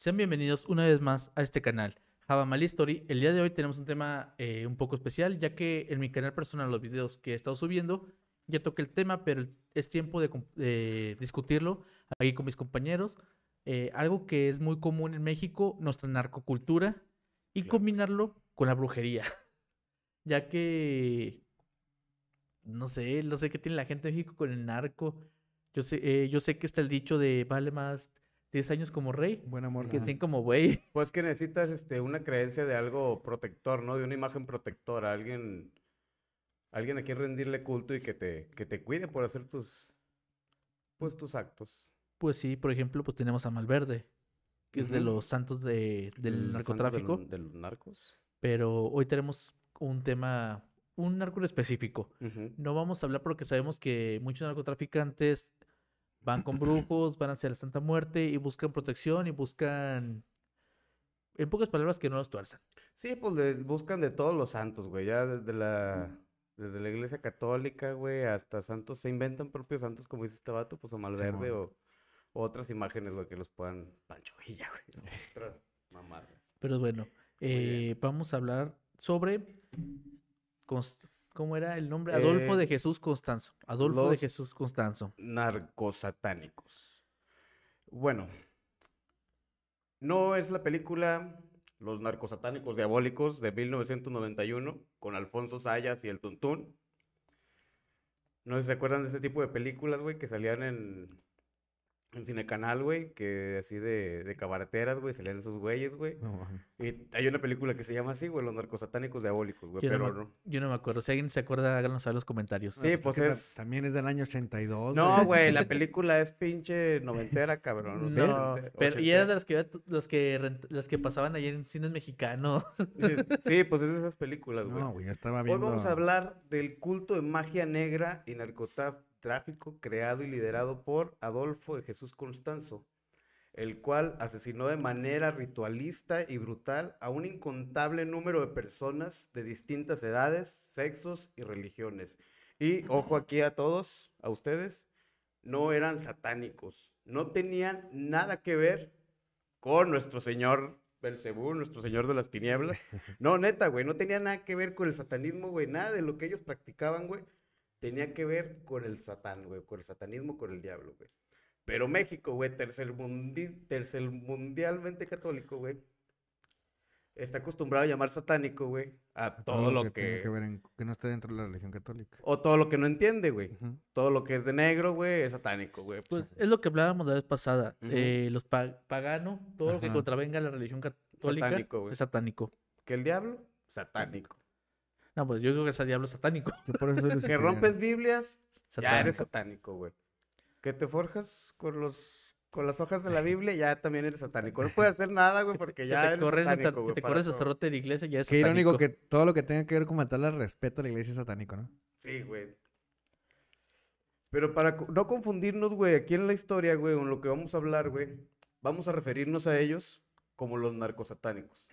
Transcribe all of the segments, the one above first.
Sean bienvenidos una vez más a este canal, Java Mal History. El día de hoy tenemos un tema eh, un poco especial, ya que en mi canal personal, los videos que he estado subiendo, ya toqué el tema, pero es tiempo de, de discutirlo aquí con mis compañeros. Eh, algo que es muy común en México, nuestra narcocultura, y Claro sí. combinarlo con la brujería. ya que, no sé, no sé qué tiene la gente de México con el narco. Yo sé, eh, yo sé que está el dicho de vale más 10 años como rey Buen amor. que. 100 como güey. Pues que necesitas este, una creencia de algo protector, ¿no? De una imagen protectora, alguien, alguien a quien rendirle culto y que te, que te cuide por hacer tus, pues, tus actos. Pues sí, por ejemplo, pues tenemos a Malverde, que es de los santos de, del de narcotráfico. los- De, los narcos. Pero hoy tenemos un tema, un narco en específico. No vamos a hablar porque sabemos que muchos narcotraficantes van con brujos, van hacia la Santa Muerte y buscan protección y buscan, en pocas palabras, que no los tuerzan. Sí, pues le buscan de todos los santos, güey. Ya desde la, desde la iglesia católica, güey, hasta santos. Se inventan propios santos, como dice este vato, pues o Malverde o, o otras imágenes, güey, que los puedan. Pancho Villa, güey. Otras mamadas. Pero bueno, eh, vamos a hablar sobre, Const- ¿cómo era el nombre? Adolfo de Eh, Jesús Constanzo. Adolfo de Jesús Constanzo. narcosatánicos. Bueno, no es la película Los narcosatánicos diabólicos de 1991 con Alfonso Sayas y el Tuntún. No sé si se acuerdan de ese tipo de películas, güey, que salían en, en Cinecanal, güey, que así de, de cabareteras, güey, salían esos güeyes, güey. No. Y hay una película que se llama así, güey, Los narcosatánicos diabólicos, güey, Yo no, pero me, no. yo no me acuerdo. Si alguien se acuerda, háganos saber en los comentarios. Sí, Ah, pues es- También es del año 82. No, güey, la película es pinche noventera, cabrón. No, este, pero y eran de las que, los que, rent- las que pasaban ayer en cines mexicanos. Sí, sí, pues es de esas películas, güey. No, güey, yo estaba Hoy viendo. vamos a hablar del culto de magia negra y narcotráfico creado y liderado por Adolfo de Jesús Constanzo, el cual asesinó de manera ritualista y brutal a un incontable número de personas de distintas edades, sexos y religiones. Y ojo aquí a todos, a ustedes, no eran satánicos, no tenían nada que ver con nuestro señor Belcebú, nuestro señor de las tinieblas. No, neta, güey, no tenía nada que ver con el satanismo, güey, nada de lo que ellos practicaban, güey, tenía que ver con el satán, güey, con el satanismo, con el diablo, güey. Pero México, güey, tercermundi- tercermundialmente católico, güey, está acostumbrado a llamar satánico, güey, a a todo lo tenga que... que ver en- que no esté dentro de la religión católica. O todo lo que no entiende, güey. Todo lo que es de negro, güey, es satánico, güey. Pues es lo que hablábamos la vez pasada. Eh, los pa- paganos, todo lo que contravenga la religión católica Satánico, güey. es satánico. Que el diablo, satánico. No, pues yo creo que es el diablo satánico. Yo por eso Que rompes Biblias, ya eres Satánico. güey. Que te forjas con los con las hojas de la Biblia, ya también eres satánico. No puedes hacer nada, güey, porque Que ya te eres satánico, güey. te corres cerrote de la iglesia ya es Qué irónico satánico. que todo lo que tenga que ver con matarle respeto a la iglesia es satánico, ¿no? Sí, güey. Pero para no confundirnos, güey, aquí en la historia, güey, en lo que vamos a hablar, güey, vamos a referirnos a ellos como los narcosatánicos.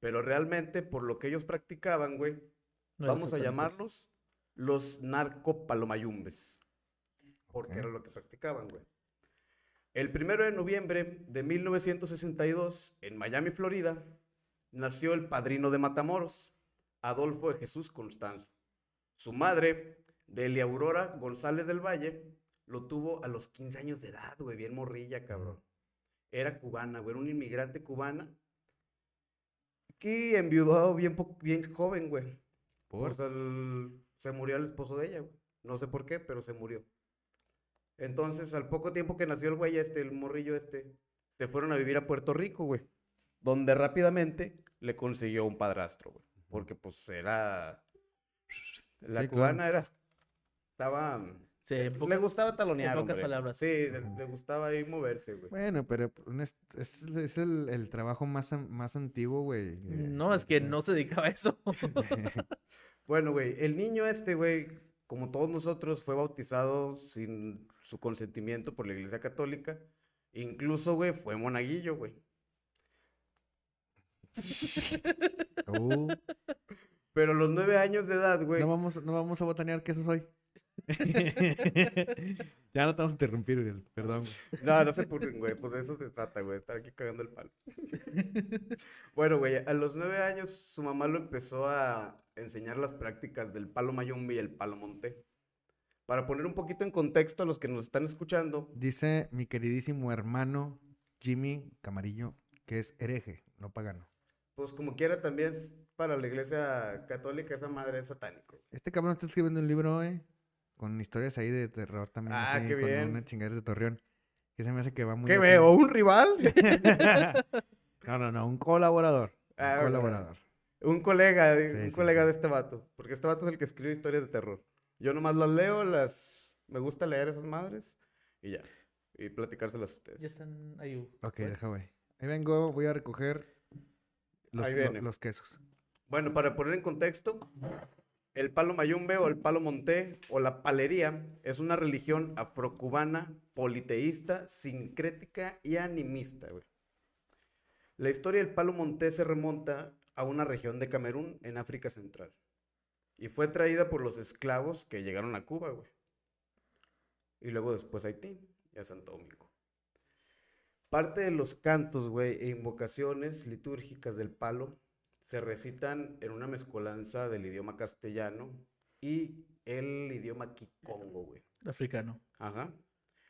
Pero realmente, por lo que ellos practicaban, güey, No vamos a llamarlos los narcopalomayumbes. Porque era lo que practicaban, güey. El primero de noviembre de 1962, en Miami, Florida, nació el padrino de Matamoros, Adolfo de Jesús Constanzo. Su madre, Delia Aurora González del Valle, lo tuvo a los 15 años de edad, güey, bien morrilla, cabrón. Era cubana, güey, era una inmigrante cubana. Y enviudó bien, bien joven, güey. ¿Por? El- se murió el esposo de ella, güey. No sé por qué, pero se murió. Entonces, al poco tiempo que nació el güey este, el morrillo este, se fueron a vivir a Puerto Rico, güey. Donde rápidamente le consiguió un padrastro, güey. Porque pues era... La Sí, claro. cubana era... Estaba... Sí, en Le poca- gustaba talonear, pocas hombre. palabras. Sí, le, le gustaba ahí moverse, güey. Bueno, pero un es, es, es el, el trabajo más, más antiguo, güey. eh, No, es que no se dedicaba a eso. Bueno, güey, el niño este, güey, como todos nosotros, fue bautizado sin su consentimiento por la Iglesia Católica. Incluso, güey, fue monaguillo, güey. Uh, Pero a los nueve años de edad, güey. no, vamos, no vamos a botanear que eso soy. ya no te vamos a interrumpir, Uriel. Perdón. güey. No, no se apurren, güey. Pues de eso se trata, güey. Estar aquí cagando el palo. bueno, güey, a los nueve años su mamá lo empezó a enseñar las prácticas del palo mayombe y el palo monté. Para poner un poquito en contexto a los que nos están escuchando, Dice mi queridísimo hermano Jimmy Camarillo que es hereje, no pagano. pues como quiera también es para la iglesia católica esa madre es satánico. Este cabrón está escribiendo un libro, eh, con historias ahí de terror también. Ah, así, qué con bien. Una chingadera de Torreón. Que se me hace que va muy... ¿Qué veo? ¿Un rival? no, no, no, un colaborador. un Ah, bueno. colaborador. Un colega, Sí, un sí, colega sí. de este vato. Porque este vato es el que escribe historias de terror. Yo nomás las leo, las... Me gusta leer esas madres y ya. Y platicárselas a ustedes. Ya están ahí. uh, Ok, bueno. deja, güey. Ahí vengo, voy a recoger los, Ahí lo- viene. los quesos. Bueno, para poner en contexto, el palo mayumbe o el palo monté o la palería es una religión afrocubana, politeísta, sincrética y animista. La historia del palo monté se remonta a una región de Camerún en África Central. Y fue traída por los esclavos que llegaron a Cuba, güey. Y luego después a Haití y a Santo Domingo. Parte de los cantos, güey, e invocaciones litúrgicas del palo se recitan en una mezcolanza del idioma castellano y el idioma kikongo, güey. Africano. Ajá.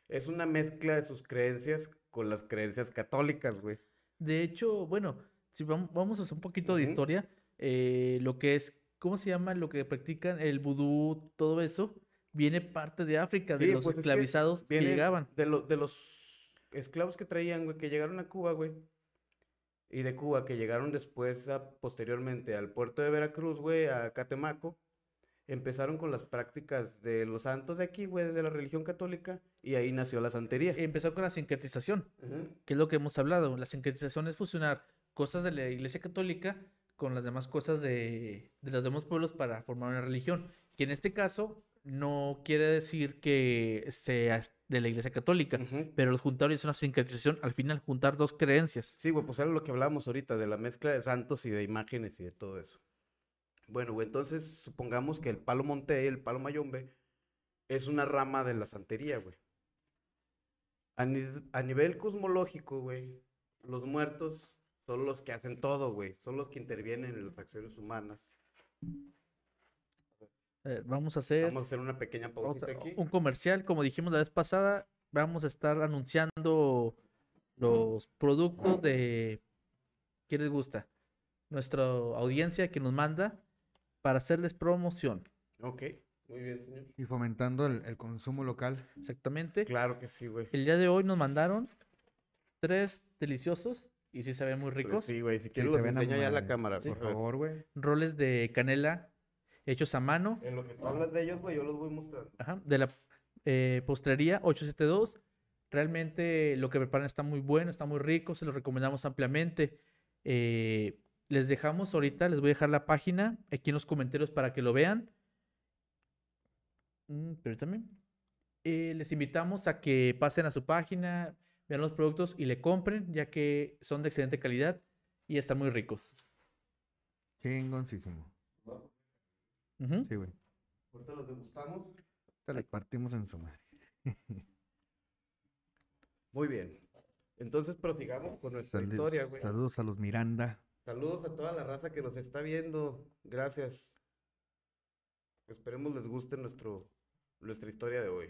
Es una mezcla de sus creencias con las creencias católicas, güey. De hecho, bueno, si vam- vamos a hacer un poquito de historia, eh, lo que es, ¿cómo se llama? Lo que practican el vudú, todo eso, viene parte de África, de los pues es que esclavizados que llegaban. De, lo- de los esclavos que traían, güey, que llegaron a Cuba, güey. Y de Cuba, que llegaron después, a- posteriormente, al puerto de Veracruz, güey, a Catemaco. Empezaron con las prácticas de los santos de aquí, güey, de la religión católica. Y ahí nació la santería. Empezó con la sincretización, que es lo que hemos hablado. La sincretización es fusionar cosas de la Iglesia Católica con las demás cosas de, de los demás pueblos para formar una religión. Que en este caso no quiere decir que sea de la Iglesia Católica, pero los juntaron y es una sincretización. Al final, juntar dos creencias. Sí, güey, pues era lo que hablábamos ahorita, de la mezcla de santos y de imágenes y de todo eso. Bueno, güey, entonces supongamos que el palo monte, el palo mayombe, es una rama de la santería, güey. A, a nivel cosmológico, güey, los muertos son los que hacen todo, güey. Son los que intervienen en las acciones humanas. Eh, vamos a hacer Vamos a hacer una pequeña pausita a- aquí. un comercial, como dijimos la vez pasada. Vamos a estar anunciando los productos de ¿qué les gusta? Nuestra audiencia que nos manda para hacerles promoción. Ok, muy bien, señor. Y fomentando el, el consumo local. Exactamente. Claro que sí, güey. El día de hoy nos mandaron tres deliciosos y sí se ven muy Pues ricos. Sí, güey, si Sí, quieres se los enseña ya la cámara, Sí. por favor, güey. Roles de canela hechos a mano. En lo que tú hablas de ellos, güey, yo los voy mostrando. Ajá, de la eh, postrería 872. Realmente lo que preparan está muy bueno, está muy rico, se los recomendamos ampliamente. Eh, les dejamos ahorita, les voy a dejar la página aquí en los comentarios para que lo vean. Mm, permítame. Eh, les invitamos a que pasen a su página, vean los productos y le compren, ya que son de excelente calidad y están muy ricos. Chingoncísimo. Sí, güey. Ahorita los degustamos. Ahorita le partimos en su madre. Muy bien. Entonces prosigamos con nuestra Salud- historia, güey. Saludos a los Miranda. Saludos a toda la raza que nos está viendo. Gracias. Esperemos les guste nuestro, nuestra historia de hoy.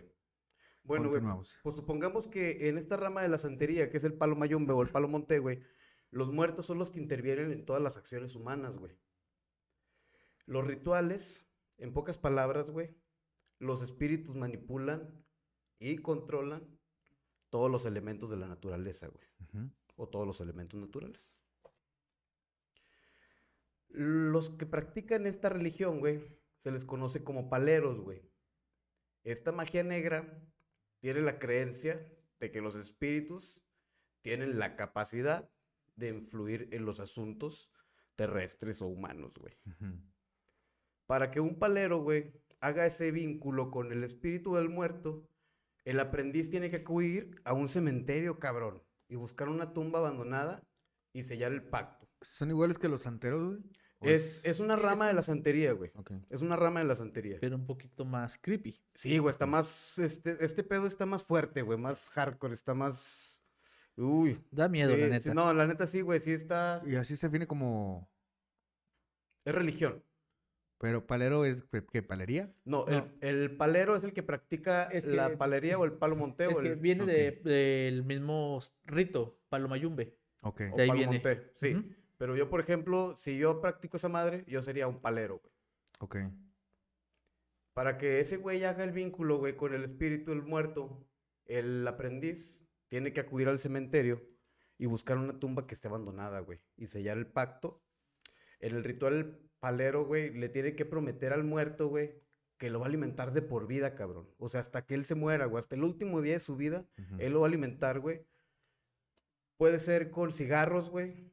Bueno, güey, Continuamos. pues supongamos que en esta rama de la santería, que es el palo mayombe o el palo monte, güey, los muertos son los que intervienen en todas las acciones humanas, güey. Los rituales, en pocas palabras, güey, los espíritus manipulan y controlan todos los elementos de la naturaleza, güey o todos los elementos naturales. Los que practican esta religión, güey, se les conoce como paleros, güey. Esta magia negra tiene la creencia de que los espíritus tienen la capacidad de influir en los asuntos terrestres o humanos, güey. Ujú. Para que un palero, güey, haga ese vínculo con el espíritu del muerto, el aprendiz tiene que acudir a un cementerio, cabrón, y buscar una tumba abandonada y sellar el pacto. ¿Son iguales que los santeros, güey? ¿O Es, es una rama de la santería, güey. Ok. Es una rama de la santería. Pero un poquito más creepy. Sí, güey, está más, este, este pedo está más fuerte, güey, más hardcore, está más... Uy. Da miedo, sí, la sí, neta. no, la neta sí, güey, sí está... Y así se define como... Es religión. Pero palero es... ¿qué- ¿Qué? ¿Palería? No, No. El, el palero es el que practica Es la que- palería o el palo monteo. Es que el- viene ok. de- del mismo rito, Palomayumbe. Ok. o de ahí palo viene. monte, sí. Pero yo, por ejemplo, si yo practico esa madre, yo sería un palero, güey. Ok. Para que ese güey haga el vínculo, güey, con el espíritu del muerto, el aprendiz tiene que acudir al cementerio y buscar una tumba que esté abandonada, güey, y sellar el pacto. En el ritual, palero, güey, le tiene que prometer al muerto, güey, que lo va a alimentar de por vida, cabrón. O sea, hasta que él se muera, güey, hasta el último día de su vida, él lo va a alimentar, güey. Puede ser con cigarros, güey,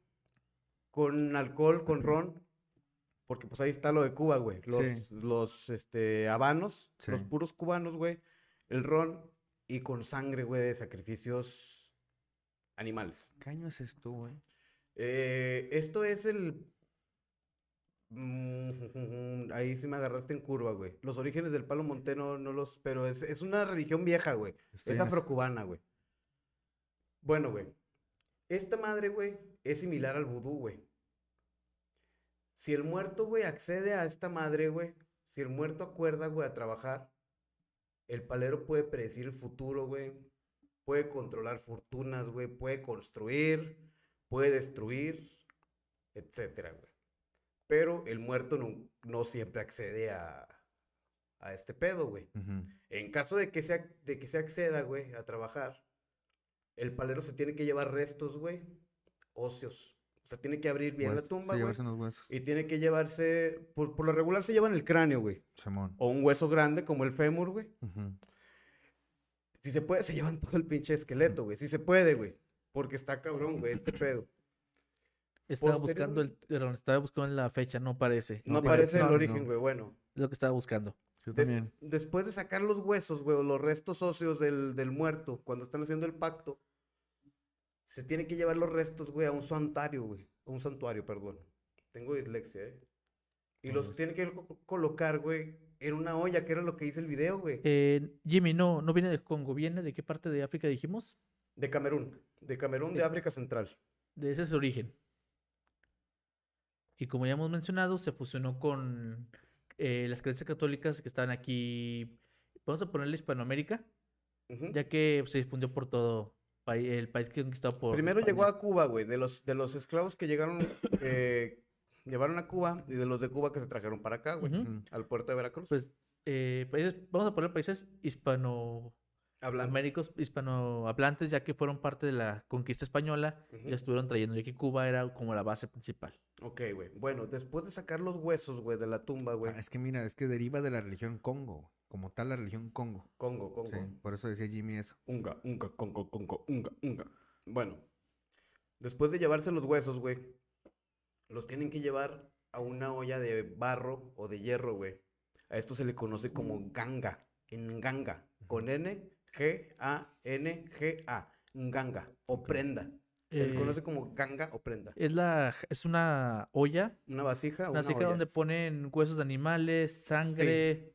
con alcohol, con ron, porque pues ahí está lo de Cuba, güey. Los, Sí. los este, habanos, los puros cubanos, güey. El ron y con sangre, güey, de sacrificios animales. ¿Qué año es esto, güey? Eh, esto es el... Mm, ahí sí me agarraste en curva, güey. Los orígenes del palo monte no, no los... Pero es, es una religión vieja, güey. Estoy es- afrocubana, güey. Bueno, güey. Esta madre, güey, es similar al vudú, güey. Si el muerto, güey, accede a esta madre, güey, si el muerto acuerda, güey, a trabajar, el palero puede predecir el futuro, güey. Puede controlar fortunas, güey. Puede construir, puede destruir, etcétera, güey. Pero el muerto no, no siempre accede a, a este pedo, güey. En caso de que, se, de que se acceda, güey, a trabajar, el palero se tiene que llevar restos, güey, óseos. O sea, tiene que abrir bien la tumba, sí, güey. Y tiene que llevarse, por, por lo regular se llevan el cráneo, güey. Simón. O un hueso grande como el fémur, güey. Si se puede, se llevan todo el pinche esqueleto, güey. Si se puede, güey. Porque está cabrón, güey, este pedo. Estaba Posterior- buscando el, perdón, estaba buscando la fecha, no parece. No No, aparece el no, origen, no. güey. Bueno. Es lo que estaba buscando. Yo Des- también. después de sacar los huesos, güey, o los restos óseos del, del muerto, cuando están haciendo el pacto, se tiene que llevar los restos, güey, a un santuario, güey. A un santuario, perdón. Tengo dislexia, ¿eh? Y los tiene que co- colocar, güey, en una olla, que era lo que dice el video, güey. Eh, Jimmy, no, no viene de Congo, ¿viene de qué parte de África dijimos? De Camerún. De Camerún, de Eh, África Central. De ese es su origen. Y como ya hemos mencionado, se fusionó con eh, las creencias católicas que estaban aquí, vamos a ponerle Hispanoamérica, ya que se difundió por todo el país que conquistado por Primero llegó a Cuba, güey, de los, de los esclavos que llegaron, eh, llevaron a Cuba y de los de Cuba que se trajeron para acá, güey, al puerto de Veracruz. Pues, eh, países, vamos a poner países hispano. Américos hispanohablantes, ya que fueron parte de la conquista española y Ujú. la estuvieron trayendo, ya que Cuba era como la base principal. Ok, güey. Bueno, después de sacar los huesos, güey, de la tumba, güey. Ah, es que mira, es que deriva de la religión Congo. Como tal, la religión Congo. Congo, Congo. Sí, por eso decía Jimmy eso. Unga, unga, congo, congo, unga, unga. Bueno, después de llevarse los huesos, güey, los tienen que llevar a una olla de barro o de hierro, güey. A esto se le conoce como ganga, en ganga, con N, G, A, N, G, A, ganga, o prenda. Se le Eh, conoce como ganga o prenda. Es, la, es una olla, Una vasija o una una vasija donde ponen huesos de animales, sangre.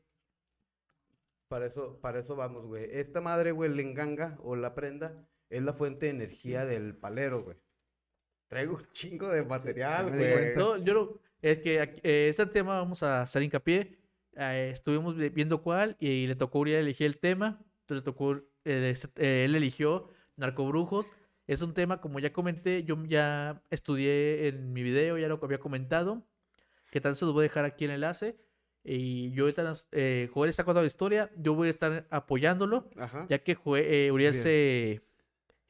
Para eso, para eso vamos, güey. Esta madre, güey, el enganga o la prenda, es la fuente de energía del palero, güey. Traigo un chingo de material, güey. No, yo no, es que eh, este tema vamos a hacer hincapié. eh, estuvimos vi- viendo cuál y le tocó a Uriel elegir el tema. Entonces le tocó, eh, este- eh, él eligió narcobrujos. Es un tema, como ya comenté, yo ya estudié en mi video, ya lo había comentado. Que tal se los voy a dejar aquí el enlace. Y yo ahorita, eh, Joel está contando la historia, yo voy a estar apoyándolo Ajá. ya que eh, Uriel Bien. se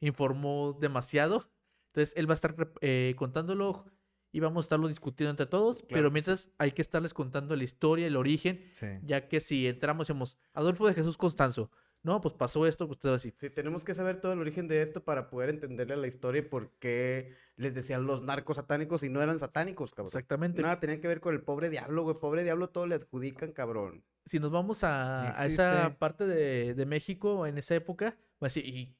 informó demasiado. Entonces él va a estar eh, contándolo y vamos a estarlo discutiendo entre todos. Claro pero sí. mientras hay que estarles contando la historia, el origen, Sí. ya que si entramos decimos Adolfo de Jesús Constanzo, no, pues pasó esto, pues todo así. Sí, tenemos que saber todo el origen de esto para poder entenderle la historia y por qué les decían los narcos satánicos y no eran satánicos, cabrón. Exactamente. Nada tenían que ver con el pobre diablo, güey. Pobre diablo todo le adjudican, cabrón. Si nos vamos a, a esa parte de, de México en esa época, pues sí, ¿y,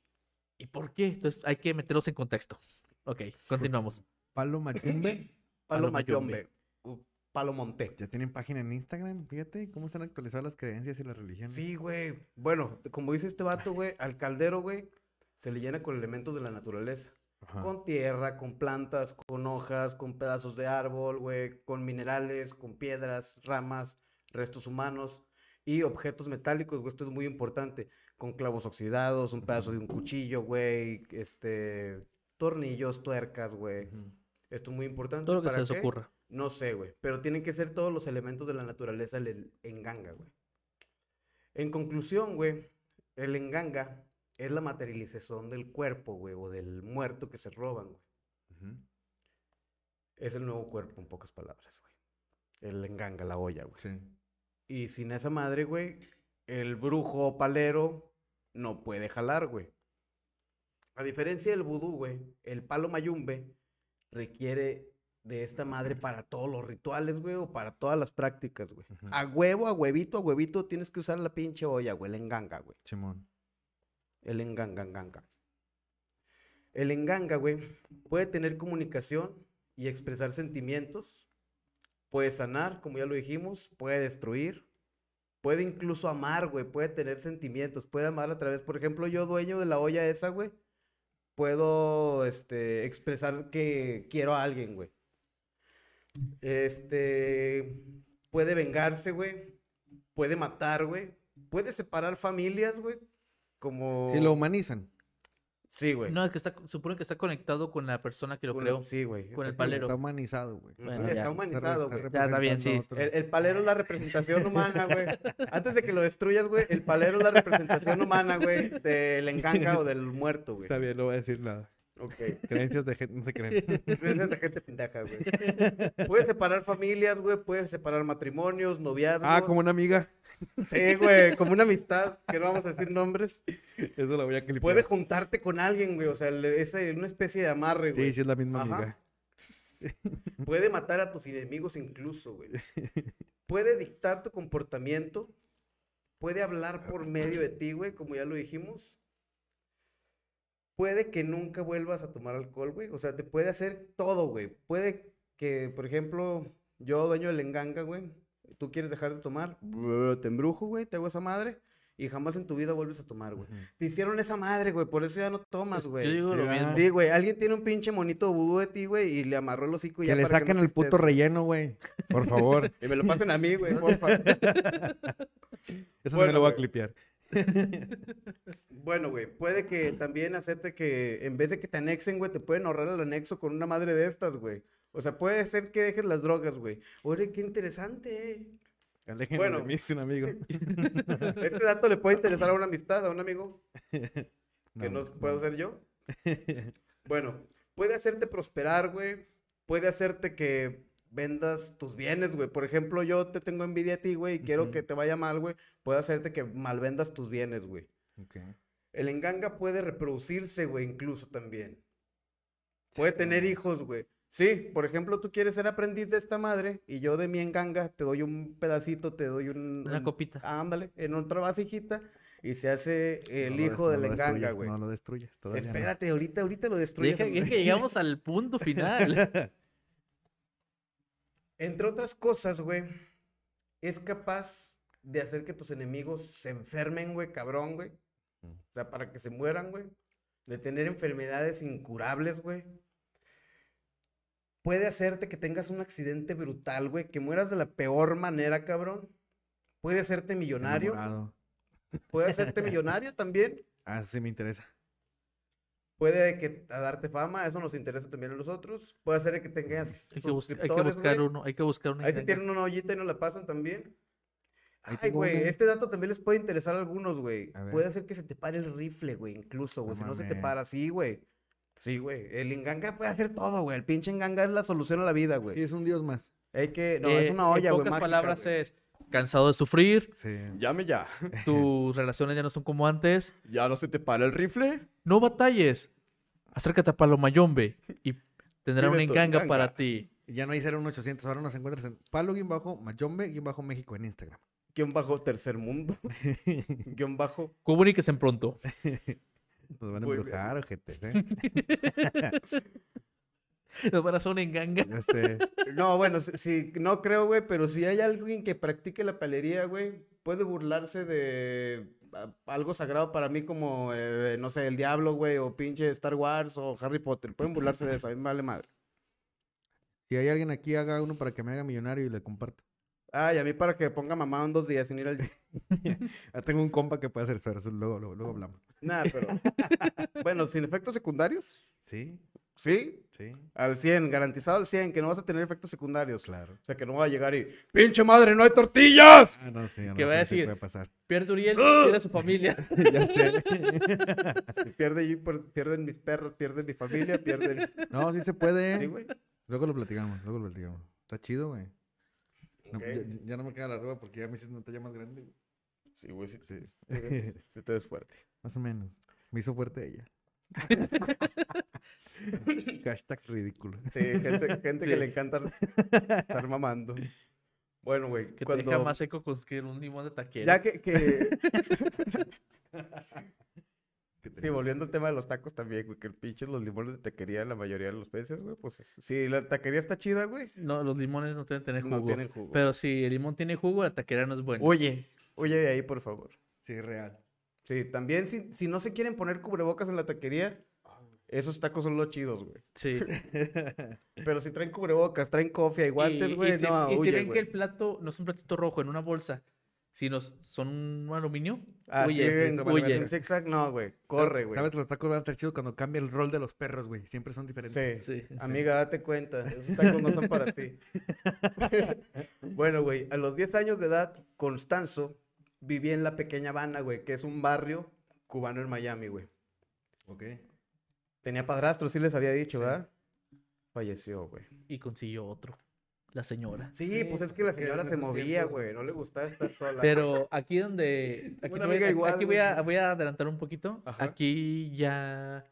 ¿y por qué? Entonces hay que meterlos en contexto. Ok, continuamos. Palo Mayumbe. Palo Palo Mayombe. Palo monté. Ya tienen página en Instagram, fíjate cómo se han actualizado las creencias y las religiones. Sí, güey. Bueno, como dice este vato, güey, al caldero, güey, se le llena con elementos de la naturaleza. Ajá. Con tierra, con plantas, con hojas, con pedazos de árbol, güey, con minerales, con piedras, ramas, restos humanos y objetos metálicos, güey. Esto es muy importante. Con clavos oxidados, un pedazo de un cuchillo, güey, este, tornillos, tuercas, güey. Esto es muy importante. Todo lo que se ¿Para les qué? ocurra. No sé, güey. Pero tienen que ser todos los elementos de la naturaleza el enganga, güey. En conclusión, güey, el enganga es la materialización del cuerpo, güey, o del muerto que se roban, güey. Es el nuevo cuerpo, en pocas palabras, güey. El enganga, la olla, güey. Sí. Y sin esa madre, güey, el brujo palero no puede jalar, güey. A diferencia del vudú, güey, el palo mayumbe requiere de esta madre para todos los rituales, güey, o para todas las prácticas, güey. A huevo, a huevito, a huevito, tienes que usar la pinche olla, güey, el enganga, güey. Simón. El enganga, enganga. El enganga, güey, puede tener comunicación y expresar sentimientos. Puede sanar, como ya lo dijimos. Puede destruir. Puede incluso amar, güey. Puede tener sentimientos. Puede amar a través, por ejemplo, yo dueño de la olla esa, güey. Puedo, este, expresar que quiero a alguien, güey. Este, puede vengarse, güey. Puede matar, güey. Puede separar familias, güey. Como... Sí, lo humanizan. Sí, güey. No, es que está, supone que está conectado con la persona que lo Con- creó. Sí, güey. con el palero. Está humanizado, güey. Bueno, está ya. humanizado, güey. Ya está bien, sí. El, el palero es la representación humana, güey. Antes de que lo destruyas, güey, el palero es la representación humana, güey, del enganga o del muerto, güey. Está bien, no voy a decir nada. Ok. Creencias de gente no se creen. Creencias de gente pendeja, güey. Puede separar familias, güey, puede separar matrimonios, noviazgos. ah, como una amiga. Sí, güey, como una amistad, que no vamos a decir nombres. Eso lo voy a clipar. Puede juntarte con alguien, güey, o sea, le- es una especie de amarre, güey. Sí, sí es la misma Ajá. amiga. Puede matar a tus enemigos incluso, güey. Puede dictar tu comportamiento. Puede hablar por medio de ti, güey, como ya lo dijimos. Puede que nunca vuelvas a tomar alcohol, güey. O sea, te puede hacer todo, güey. Puede que, por ejemplo, yo, dueño del enganga, güey, tú quieres dejar de tomar, te embrujo, güey, te hago esa madre y jamás en tu vida vuelves a tomar, güey. Te hicieron esa madre, güey, por eso ya no tomas, Yo güey. digo Sí, lo mismo. Sí, güey, alguien tiene un pinche monito vudú de ti, güey, y le amarró el hocico y Que ya le para saquen no el puto relleno, güey. Por favor. Y me lo pasen a mí, güey, porfa. Eso Bueno, me lo voy a clipear. Bueno, güey, puede que también hacerte que en vez de que te anexen, güey, te pueden ahorrar el anexo con una madre de estas, güey. O sea, puede ser que dejes las drogas, güey. Oye, qué interesante. eh. Aléjenme Bueno. de mí, es un amigo. Este dato le puede interesar a una amistad, a un amigo, que no, No, puedo no. ser yo. Bueno, puede hacerte prosperar, güey. Puede hacerte que vendas tus bienes, güey. Por ejemplo, yo te tengo envidia a ti, güey, y quiero que te vaya mal, güey. Puede hacerte que malvendas tus bienes, güey. Ok. El enganga puede reproducirse, güey, incluso también. Puede tener hijos, güey. Sí, por ejemplo, tú quieres ser aprendiz de esta madre y yo de mi enganga te doy un pedacito, te doy un... Una un- copita. Ándale, en otra vasijita y se hace el No hijo del no enganga, güey. No lo destruyes. no. Espérate, ahorita, ahorita lo destruyes. Deja, es que llegamos al punto final. Entre otras cosas, güey, es capaz de hacer que tus enemigos se enfermen, güey, cabrón, güey. O sea, para que se mueran, güey. De tener enfermedades incurables, güey. Puede hacerte que tengas un accidente brutal, güey. Que mueras de la peor manera, cabrón. Puede hacerte millonario. Puede hacerte millonario también. Ah, sí me interesa. Puede que a darte fama, eso nos interesa también a nosotros. Puede hacer que tengas Hay que, bus- hay que buscar güey. uno, hay que buscar una Ahí si tienen una ollita y nos la pasan también. Ahí Ay, güey, una. este dato también les puede interesar a algunos, güey. A. Puede hacer que se te pare el rifle, güey, incluso, güey. No si no se te para, sí, güey. Sí, güey. El enganga puede hacer todo, güey. El pinche enganga es la solución a la vida, Sí, güey. es un dios más. Hay que... No, Eh, es una olla, En güey, pocas mágica, palabras güey. es cansado de sufrir, Sí. Llame ya. tus relaciones ya no son como antes. ¿Ya no se te para el rifle? No batalles. Acércate a Palomayombe y tendrá una enganga enganga. para ti. Ya no hay 0800, ahora nos encuentras en palo-mayombe-méxico en Instagram. Guión bajo tercer mundo. Guión bajo... Comuníquese pronto. Nos van a embrujar, ojete. ¿eh? Nos van a hacer una enganga. Ya sé. No, bueno, sí, sí, no creo, güey, pero si hay alguien que practique la pelería, güey, puede burlarse de a- algo sagrado para mí como, eh, no sé, el diablo, güey, o pinche Star Wars o Harry Potter. Pueden burlarse de eso, a mí me vale madre. Si hay alguien aquí, haga uno para que me haga millonario y le comparto. Ah, y a mí para que ponga mamá en dos días sin ir al... Ah, tengo un compa que puede hacer eso luego, luego, luego hablamos. Nada, pero... bueno, sin efectos secundarios, Sí, sí, sí, al 100, garantizado al 100, que no vas a tener efectos secundarios. claro. O sea, que no va a llegar y, ¡pinche madre, no hay tortillas! Ah, no, sí, a lo ¿Qué va a decir? puede pasar. Pierde Uriel, pierde a su familia. ya sé. Si pierde, pierden mis perros, pierden mi familia, pierden... No, sí se puede. Sí, güey. Luego lo platicamos, luego lo platicamos. Está chido, güey. No, ya, ya no me queda la arruga porque ya me hiciste una talla más grande. güey. Sí, güey, sí, Sí. sí, sí te ves fuerte. Más o menos. Me hizo fuerte ella. Hashtag ridículo. Sí, gente, gente que le encanta estar mamando. Bueno, güey, Que te cuando... deja más seco que un limón de taquera. Ya que... que... Te- Sí, volviendo al tema de los tacos también, güey, que el pinche los limones de taquería la mayoría de los veces, güey, pues si la taquería está chida, güey, No, los limones no deben tener jugo. no tienen jugo. Pero si el limón tiene jugo, la taquera no es buena. Oye, oye de ahí, por favor. Sí, real. Sí, también si, si no se quieren poner cubrebocas en la taquería, esos tacos son los chidos, güey. Sí. Pero si traen cubrebocas, traen cofia y guantes, Y- güey, y si, no, y si huye, ven que el plato no es un platito rojo en una bolsa, sino son un aluminio, Ah, sí, huye, en- huye. en zigzag, no, güey, corre, güey. ¿Sabes? Los tacos van a estar chidos cuando cambia el rol de los perros, güey. Siempre son diferentes. Sí. Sí. Amiga, date cuenta, esos tacos no son para ti. bueno, güey, a los 10 años de edad, Constanzo vivía en la pequeña Habana, güey, que es un barrio cubano en Miami, güey. Ok. Tenía padrastro, sí les había dicho, ¿verdad? Falleció, güey. Y consiguió otro, la señora. Sí, Sí, pues es que la señora se movía, güey, no le gustaba estar sola. Pero aquí donde... Aquí, voy, igual, aquí voy, a, voy a adelantar un poquito. Ajá. Aquí ya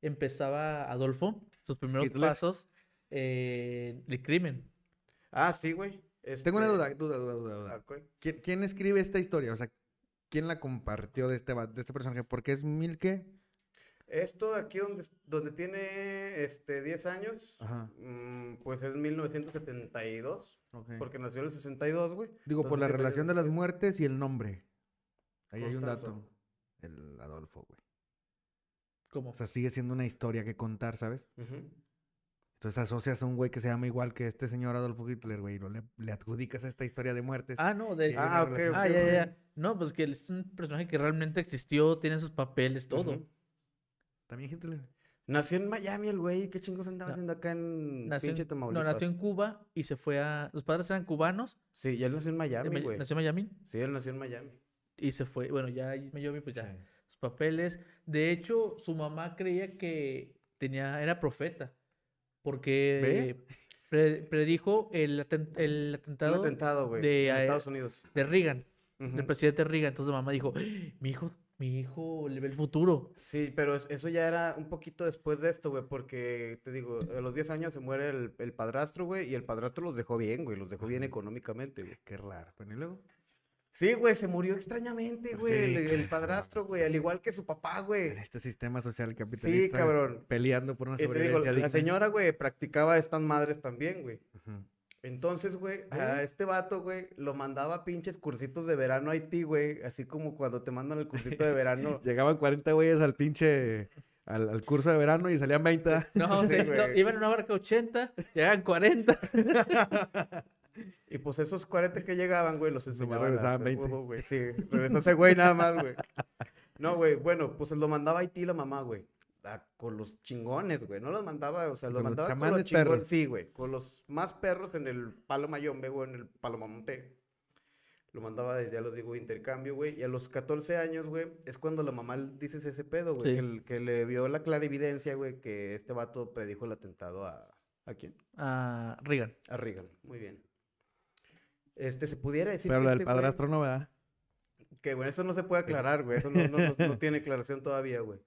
empezaba Adolfo, sus primeros Hitler. pasos eh, de crimen. Ah, sí, güey. Tengo una este, duda, duda, duda, duda. duda. ah. ¿Quién, quién escribe esta historia? O sea, ¿quién la compartió de este, de este personaje? Porque es Milke. Esto aquí donde, donde tiene este 10 años, Ajá. mm, pues es 1972, Ok. porque nació en el 62, güey. Digo, por la relación de las muertes y el nombre. Ahí hay un dato. El Adolfo, güey. ¿Cómo? O sea, sigue siendo una historia que contar, ¿sabes? Ujú. Entonces asocias a un güey que se llama igual que este señor Adolfo Hitler, güey, y lo le, le adjudicas a esta historia de muertes. Ah, no, de... Ah, ok. Ah, ok, ya, ya. No, pues que es un personaje que realmente existió, tiene sus papeles, todo. También Hitler. Nació en Miami el güey, ¿qué chingos andaba No. haciendo acá en Nació pinche en, no, nació en Cuba y se fue a... Los padres eran cubanos. Sí, ya él nació en Miami, güey. nació en Miami Sí, él nació en Miami. y se fue. Bueno, ya en Miami, pues ya. Sus papeles. De hecho, su mamá creía que tenía, era profeta. Porque pre- predijo el, aten- el atentado atentado, güey, de, en Estados Unidos. de Reagan, Ujú. del presidente Reagan. Entonces la mamá dijo, "¡Ah! mi hijo, mi hijo le ve el futuro. Sí, pero es- eso ya era un poquito después de esto, güey, porque te digo, a los 10 años se muere el, el padrastro, güey, y el padrastro los dejó bien, güey, los dejó bien económicamente, güey. Qué raro. Bueno, y luego. Sí, güey, se murió extrañamente, güey, el, Sí, el padrastro, güey, al igual que su papá, güey. En este sistema social Sí, capitalista. cabrón. Peleando por una te digo, sobrevivencia la señora, güey, practicaba estas madres también, güey. Ujú. Entonces, güey, a este vato, güey, lo mandaba a pinches cursitos de verano a Haití, güey, así como cuando te mandan el cursito de verano. Llegaban 40 güeyes al pinche. Al, al curso de verano y salían 20. No, Sí, no, iban en una barca 80, llegaban 40. Y pues esos 40 que llegaban, güey, los enseñaban a regresaban hacer 20. judo, güey. Sí, regresó ese güey nada más, güey. No, güey, bueno, pues lo mandaba a Haití la mamá, güey. A- con los chingones, güey. No los mandaba, o sea, los Con los mandaba con los chingones. perros. Sí, güey. Con los más perros en el palo mayombe, güey, en el palo mamonte. Lo mandaba desde, ya los digo, intercambio, güey. Y a los 14 años, güey, es cuando la mamá dices ese pedo, güey. Sí. Que, el- que le vio la clara evidencia, güey, que este vato predijo el atentado a... ¿A quién? A Reagan. A Reagan. Muy bien. Este, se pudiera decir Pero que lo del este güey- padrastro no, ¿verdad? que, güey, eso no se puede aclarar, güey. Eso no, no, no- no tiene aclaración todavía, güey.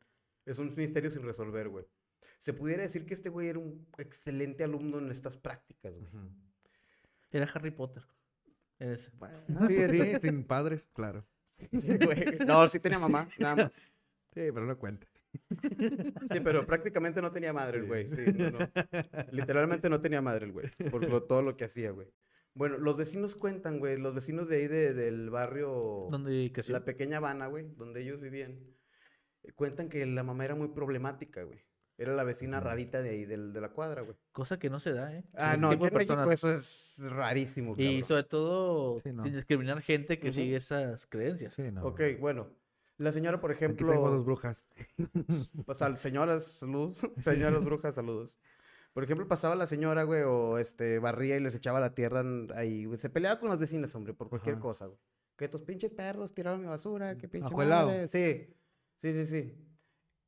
Es un misterio sin resolver, güey. Se pudiera decir que este güey era un excelente alumno en estas prácticas, güey. Era Harry Potter. Ese. Sí, sí, sin padres, claro. Güey, No, sí tenía mamá, nada más. Sí, pero no cuenta. Sí, pero prácticamente no tenía madre el güey. sí, no, no. Literalmente no tenía madre el güey. Por lo- todo lo que hacía, güey. Bueno, los vecinos cuentan, güey. Los vecinos de ahí de- del barrio. Donde. La pequeña Habana, güey, donde ellos vivían. Cuentan que la mamá era muy problemática, güey. Era la vecina rarita de ahí, del- de, la cuadra, güey. Cosa que no se da, ¿eh? Ah, no, tipo aquí de en México personas. eso es rarísimo, Y cabrón. sobre todo Sí, no. sin discriminar gente que Ujú. sigue esas creencias. Sí, no. Ok, bueno. La señora, por Aquí tengo dos ejemplo, brujas. pues, al- señoras, saludos, señoras brujas, saludos. Por ejemplo, pasaba la señora, güey, o este, barría y les echaba la tierra ahí, güey. Se peleaba con las vecinas, hombre, por cualquier Ajá. cosa, güey. Que tus pinches perros tiraron mi basura, que pinche Ajuelao. madre. Sí, sí, sí, sí.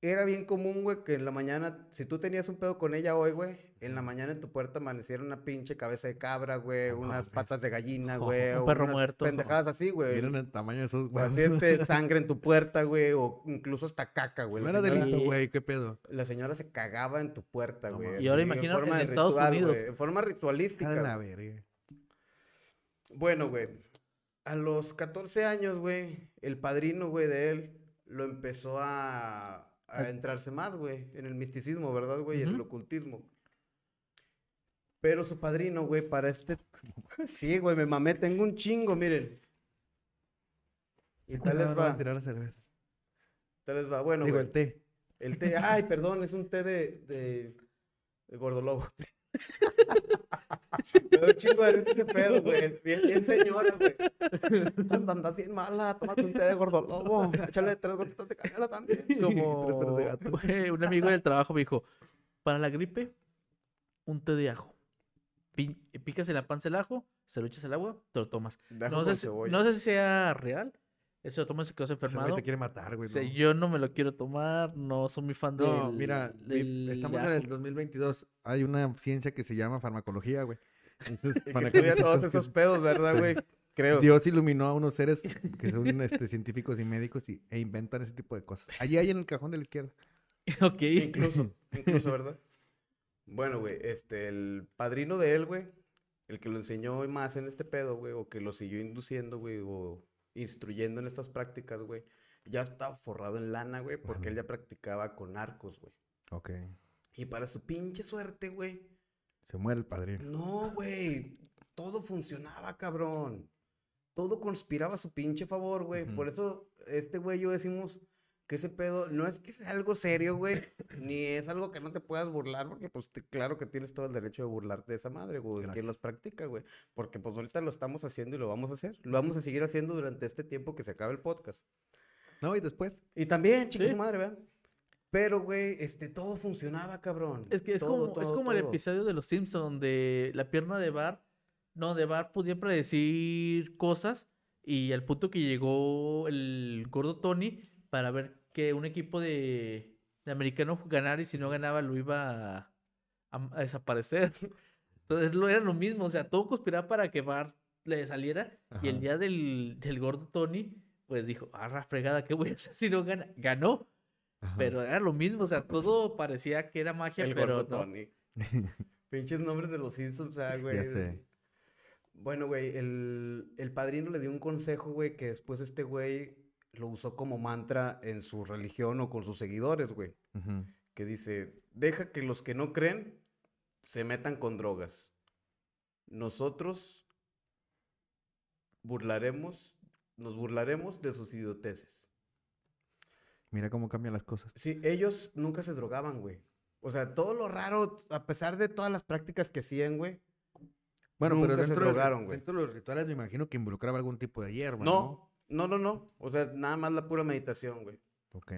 Era bien común, güey, que en la mañana, si tú tenías un pedo con ella hoy, güey, en la mañana en tu puerta amaneciera una pinche cabeza de cabra, güey, No unas mames. patas de gallina, Un güey. o perro unas muerto. Pendejadas así, güey. Miren el tamaño de esos. Así este, sangre en tu puerta, güey, o incluso hasta caca, güey. No era señora- delito, güey. ¿Qué pedo? la señora se cagaba en tu puerta, No güey. Y ahora así, imagina forma en de Estados ritual, Unidos. güey, en forma ritualística. A la güey. verga. Bueno, güey. A los 14 años, güey, el padrino, güey, de él lo empezó a, a entrarse más, güey, en el misticismo, ¿verdad, güey? En el ocultismo. Pero su padrino, güey, para este... Sí, güey, me mamé, tengo un chingo, miren. Y tal les a va, tirar la cerveza. tal les va. Bueno, Digo, güey. el té. El té, ay, perdón, es un té de, de, de gordolobo. Me da un chingo de risa ese pedo, güey. Bien, bien señora, güey. Andas bien mala, tómate un té de gordolobo. Échale tres gotitas de canela también. Como de gato. güey, un amigo del trabajo me dijo, para la gripe, un té de ajo. Pi- picas en la panza el ajo, se lo echas al agua, te lo tomas. De ajo No con sé, si, cebolla. no sé si sea real. Eso lo quedas Ese güey enfermado. te quiere matar, güey. O sea, no. yo no me lo quiero tomar, no soy muy fan No, del- mira, del estamos en el 2022. Hay una ciencia que se llama farmacología, güey. Entonces, Y que para estudia todos esos pedos, ¿verdad, güey? Creo. Dios iluminó a unos seres que son este, científicos y médicos y, e inventan ese tipo de cosas. Allí hay en el cajón de la izquierda. ok. Incluso, incluso, ¿verdad? Bueno, güey, este, el padrino de él, güey, el que lo enseñó más en este pedo, güey, o que lo siguió induciendo, güey, o instruyendo en estas prácticas, güey, ya estaba forrado en lana, güey, porque él ya practicaba con arcos, güey. Ok. Y para su pinche suerte, güey, Se muere el padrino. no, güey, todo funcionaba, cabrón. Todo conspiraba a su pinche favor, güey. Por eso, este güey, yo decimos que ese pedo no es que sea algo serio, güey, ni es algo que no te puedas burlar, porque pues te- claro que tienes todo el derecho de burlarte de esa madre, güey, quien Gracias. los practica, güey. Porque pues ahorita lo estamos haciendo y lo vamos a hacer. Lo vamos a seguir haciendo durante este tiempo que se acabe el podcast. No, y después. Y también, chicos, Sí. madre, ¿verdad? Pero, güey, este, todo funcionaba, cabrón. Es que es Todo, como, es todo, como el episodio de Los Simpsons donde la pierna de Bar, no, de Bar podía predecir cosas y al punto que llegó el gordo Tony para ver que un equipo de, de americano ganara y si no ganaba lo iba a, a- a desaparecer. Entonces lo era lo mismo, o sea, todo conspiraba para que Bar le saliera y el día del, del gordo Tony pues dijo, ah, fregada, ¿qué voy a hacer si no gana? Ganó, Ajá. pero era lo mismo, o sea, todo parecía que era magia, El pero gordo no. Tony. Pinches nombres de los Simpsons, ah, güey. Bueno, güey, el, el padrino le dio un consejo, güey, que después este güey lo usó como mantra en su religión o con sus seguidores, güey. Ujú. Que dice, deja que los que no creen se metan con drogas. Nosotros burlaremos, nos burlaremos de sus idioteces. Mira cómo cambian las cosas. Sí, ellos nunca se drogaban, güey. O sea, todo lo raro, a pesar de todas las prácticas que hacían, güey. Bueno, Nunca pero se dentro, del- drogaron, güey. dentro de los rituales me imagino que involucraba algún tipo de hierba, ¿no? No, no, no. O sea, nada más la pura meditación, güey. Ok.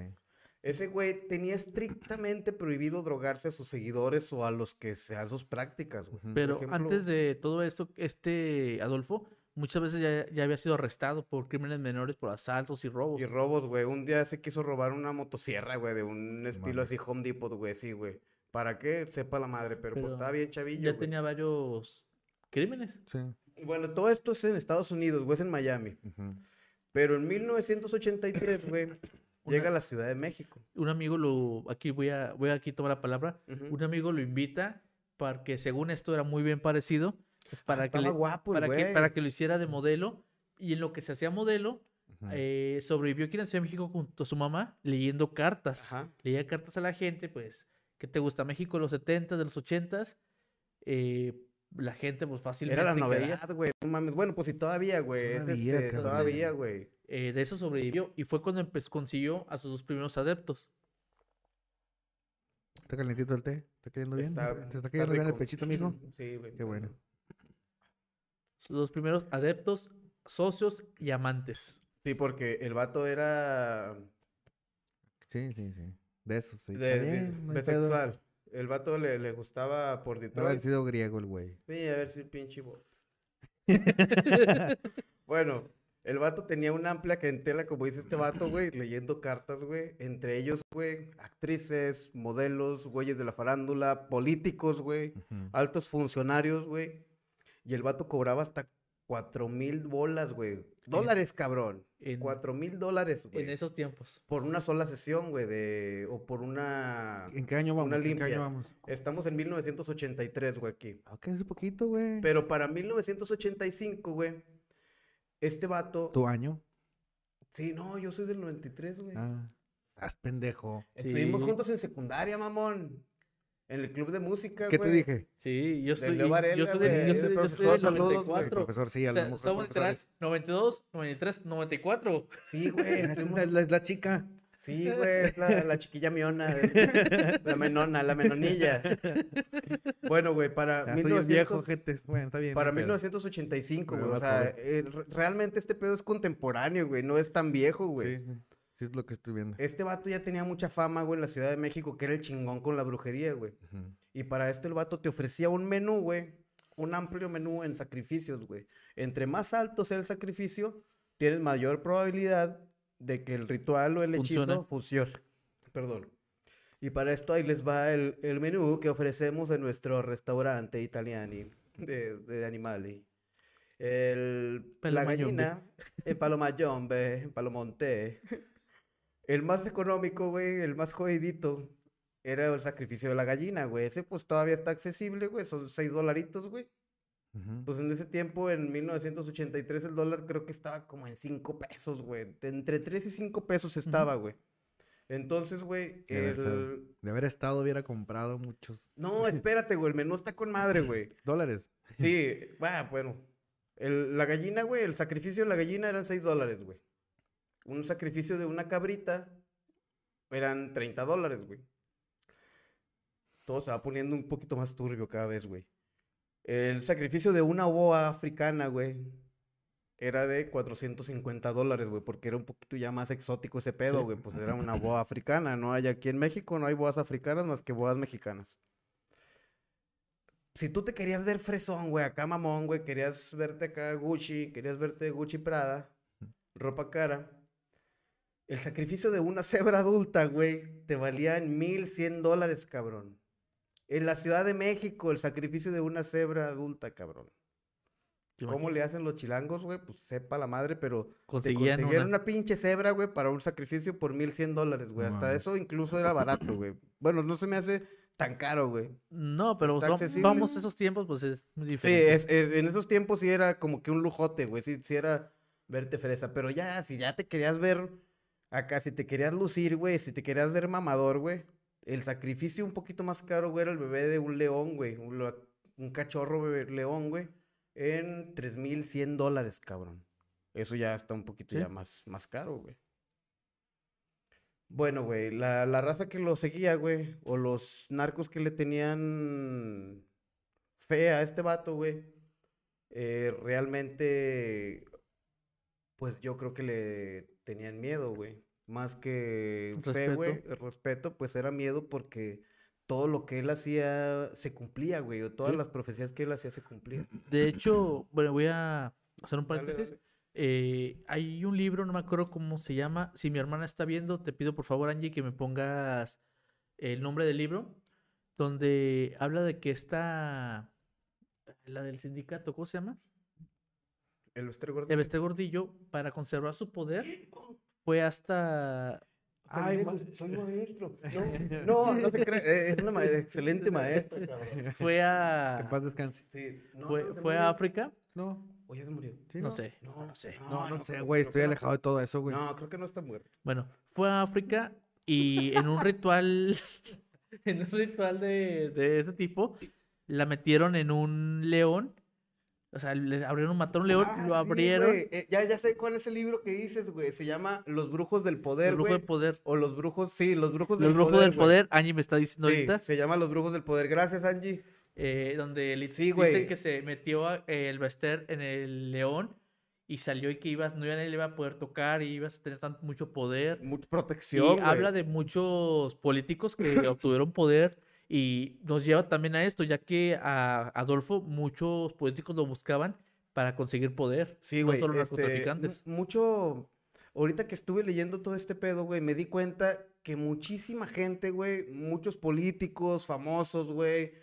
Ese güey tenía estrictamente prohibido drogarse a sus seguidores o a los que sean sus prácticas, güey. Pero ejemplo- antes de todo esto, este Adolfo muchas veces ya, ya había sido arrestado por crímenes menores, por asaltos y robos. Y robos, güey. Un día se quiso robar una motosierra, güey, de un estilo así Home Depot, güey, sí, güey. ¿Para qué? Sepa la madre, pero, pues estaba bien chavillo, ya güey. tenía varios crímenes. Sí. Y Bueno, todo esto es en Estados Unidos, güey, es en Miami. Ujú. Pero en 1983, güey, llega a la Ciudad de México. Un amigo lo, aquí voy a, voy a aquí tomar la palabra, Ujú. un amigo lo invita para que según esto era muy bien parecido, pues, para Ah, que estaba le- guapo para que, güey. para que lo hiciera de modelo y en lo que se hacía modelo, Ujú. eh, sobrevivió aquí en la Ciudad de México junto a su mamá leyendo cartas. Ajá. Leía cartas a la gente, pues, ¿qué te gusta? México de los 70, de los 80 la gente, pues, fácilmente Era la novedad, güey. No mames. Bueno, pues sí, todavía, güey. es Todavía, este, todavía, güey. Eh, de eso sobrevivió y fue cuando consiguió a sus dos primeros adeptos. ¿Está calentito el té? ¿Está cayendo bien? Está- ¿Te está está cayendo bien el pechito, mijo? Sí, güey. Qué bueno. Sus dos primeros adeptos, socios y amantes. Sí, porque el vato era Sí, sí, sí. De eso, sí. de, bien, no bisexual. El vato le, le gustaba por Debe haber Detroit. sido griego el güey. Sí, a ver si pinche Bueno, el vato tenía una amplia clientela, como dice este vato, güey, leyendo cartas, güey. Entre ellos, güey, actrices, modelos, güeyes de la farándula, políticos, güey, altos funcionarios, güey. Y el vato cobraba hasta cuatro mil bolas, güey. Dólares, cabrón. En, Cuatro mil dólares, en güey. esos tiempos. Por una sola sesión, güey, de... O por una... ¿En qué año vamos? Una ¿En qué año vamos? Estamos en 1983, güey, aquí. Ok, es un poquito, güey. Pero para 1985, güey, este vato... ¿Tu año? Sí, no, yo soy del 93, güey. Ah. Haz pendejo. Estuvimos Sí. juntos en secundaria, mamón. En el club de música, ¿Qué te güey. dije? Sí, yo soy, Leo yo Varela, soy, de, güey, yo soy, yo soy profesor, del saludos, güey, El 94. profesor, sí, O a sea, lo mejor somos profesores. 92, 93, 94. Sí, güey. Estuvimos- Es la, es la chica. Sí, güey, es la, la chiquilla miona. La menona, la menonilla. Bueno, güey, para Ya soy el 1900 viejo, gente. Bueno, está bien. Para no hay pedo. 1985, Me güey. O sea, eh, realmente este pedo es contemporáneo, güey. No es tan viejo, güey. Sí, sí. Sí, es lo que estoy viendo. Este vato ya tenía mucha fama, güey, en la Ciudad de México, que era el chingón con la brujería, güey. Ujú. Y para esto el vato te ofrecía un menú, güey. Un amplio menú en sacrificios, güey. Entre más alto sea el sacrificio, tienes mayor probabilidad de que el ritual o el hechizo Funcione. funcione. Perdón. Y para esto ahí les va el, el menú que ofrecemos en nuestro restaurante italiani de, de animali. El, la gallina, el palomayombe, el palomonte. El más económico, güey, el más jodidito, era el sacrificio de la gallina, güey. Ese pues todavía está accesible, güey. Son 6 dolaritos, güey. Pues en ese tiempo, en 1983, el dólar creo que estaba como en 5 pesos, güey. Entre 3 y 5 pesos estaba, güey. Entonces, güey, el... De haber estado, hubiera comprado muchos No, espérate, güey. El menú está con madre, güey. dólares. Sí, va, bueno. El- la gallina, güey, el sacrificio de la gallina eran 6 dólares, güey. Un sacrificio de una cabrita eran 30 dólares, güey. Todo se va poniendo un poquito más turbio cada vez, güey. El sacrificio de una boa africana, güey, era de 450 dólares, güey, porque era un poquito ya más exótico ese pedo, Sí. güey. Pues era una boa africana, ¿no? Hay aquí en México no hay boas africanas más que boas mexicanas si tú te querías ver fresón, güey, acá mamón, güey, querías verte acá Gucci, querías verte Gucci Prada, ropa cara, el sacrificio de una cebra adulta, güey, te valía en 1100 dólares, cabrón. En la Ciudad de México, el sacrificio de una cebra adulta, cabrón. ¿Te ¿Cómo le hacen los chilangos, güey? Pues sepa la madre, pero te Conseguían consiguieron una- una pinche cebra, güey, para un sacrificio por 1100 dólares, güey. No Hasta eso incluso era barato, güey. Bueno, no se me hace tan caro, güey. No, pero accesible. vamos a esos tiempos, pues es muy Sí, diferente. es, eh, en esos tiempos sí era como que un lujote, güey. Sí, sí era verte fresa. Pero ya, si ya te querías ver acá, si te querías lucir, güey, si te querías ver mamador, güey. El sacrificio un poquito más caro, güey, era el bebé de un león, güey. Un, cachorro bebé león, güey. En 3.100 dólares, cabrón. Eso ya está un poquito Sí. ya más, más caro, güey. Bueno, güey, la, la raza que lo seguía, güey, o los narcos que le tenían fe a este vato, güey, eh, realmente, pues yo creo que le tenían miedo, güey. Más que fe, güey, Respeto. respeto, pues era miedo porque todo lo que él hacía se cumplía, güey, o todas Sí. las profecías que él hacía se cumplían. De hecho, bueno, voy a hacer un Dale, paréntesis. dale. Eh, hay un libro, no me acuerdo cómo se llama. Si mi hermana está viendo, te pido por favor, Angie, que me pongas el nombre del libro, donde habla de que está la del sindicato, ¿cómo se llama? El Bester Gordillo. El Bester Gordillo, para conservar su poder, fue hasta Ay, Pendejo, ma- soy maestro. No, no, no se cree. eh, Es una ma- excelente maestra, cabrón. Fue Que a. paz descanse. Sí, no, Fue, no, a África. No, Oye, se murió. sí, No sé. No, No sé. No, no, sé, güey. Estoy que no. alejado de todo eso, güey. No, creo que no está muerto. Bueno, fue a África y en un ritual. en un ritual de, de ese tipo. La metieron en un león. O sea, le abrieron, mataron un león, Ah, lo abrieron. Eh, ya, ya sé cuál es el libro que dices, güey. Se llama Los Brujos del Poder, el brujo güey. de poder. O Los Brujos, sí, Los Brujos Los del brujos Poder. del güey. poder. Angie me está diciendo Sí, ahorita. se llama Los Brujos del Poder. Gracias, Angie. eh, donde Sí, dicen que se metió a- el Bester en el león y salió y que ibas, no iba, le iba a poder tocar y ibas a tener tan, mucho poder. Mucha Y protección, habla güey. de muchos políticos que obtuvieron poder y nos lleva también a esto, ya que a Adolfo muchos políticos lo buscaban para conseguir poder. Sí, no güey. solo este, narcotraficantes. mu- mucho. Ahorita que estuve leyendo todo este pedo, güey, me di cuenta que muchísima gente, güey, muchos políticos famosos, güey,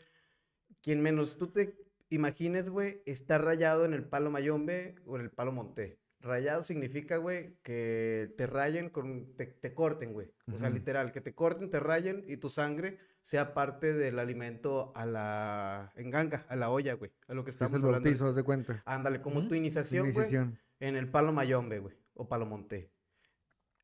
quien menos tú te imagines, güey, está rayado en el palo mayombe o en el palo monté. Rayado significa, güey, que te rayen con, te, te corten, güey. O sea, literal, que te corten, te rayen y tu sangre sea parte del alimento a la enganga, a la olla, güey. A lo que Sí, es estamos el hablando. bautizo, haz de cuenta. Ándale, como tu iniciación, güey, en el palo mayombe, güey, o palo monté.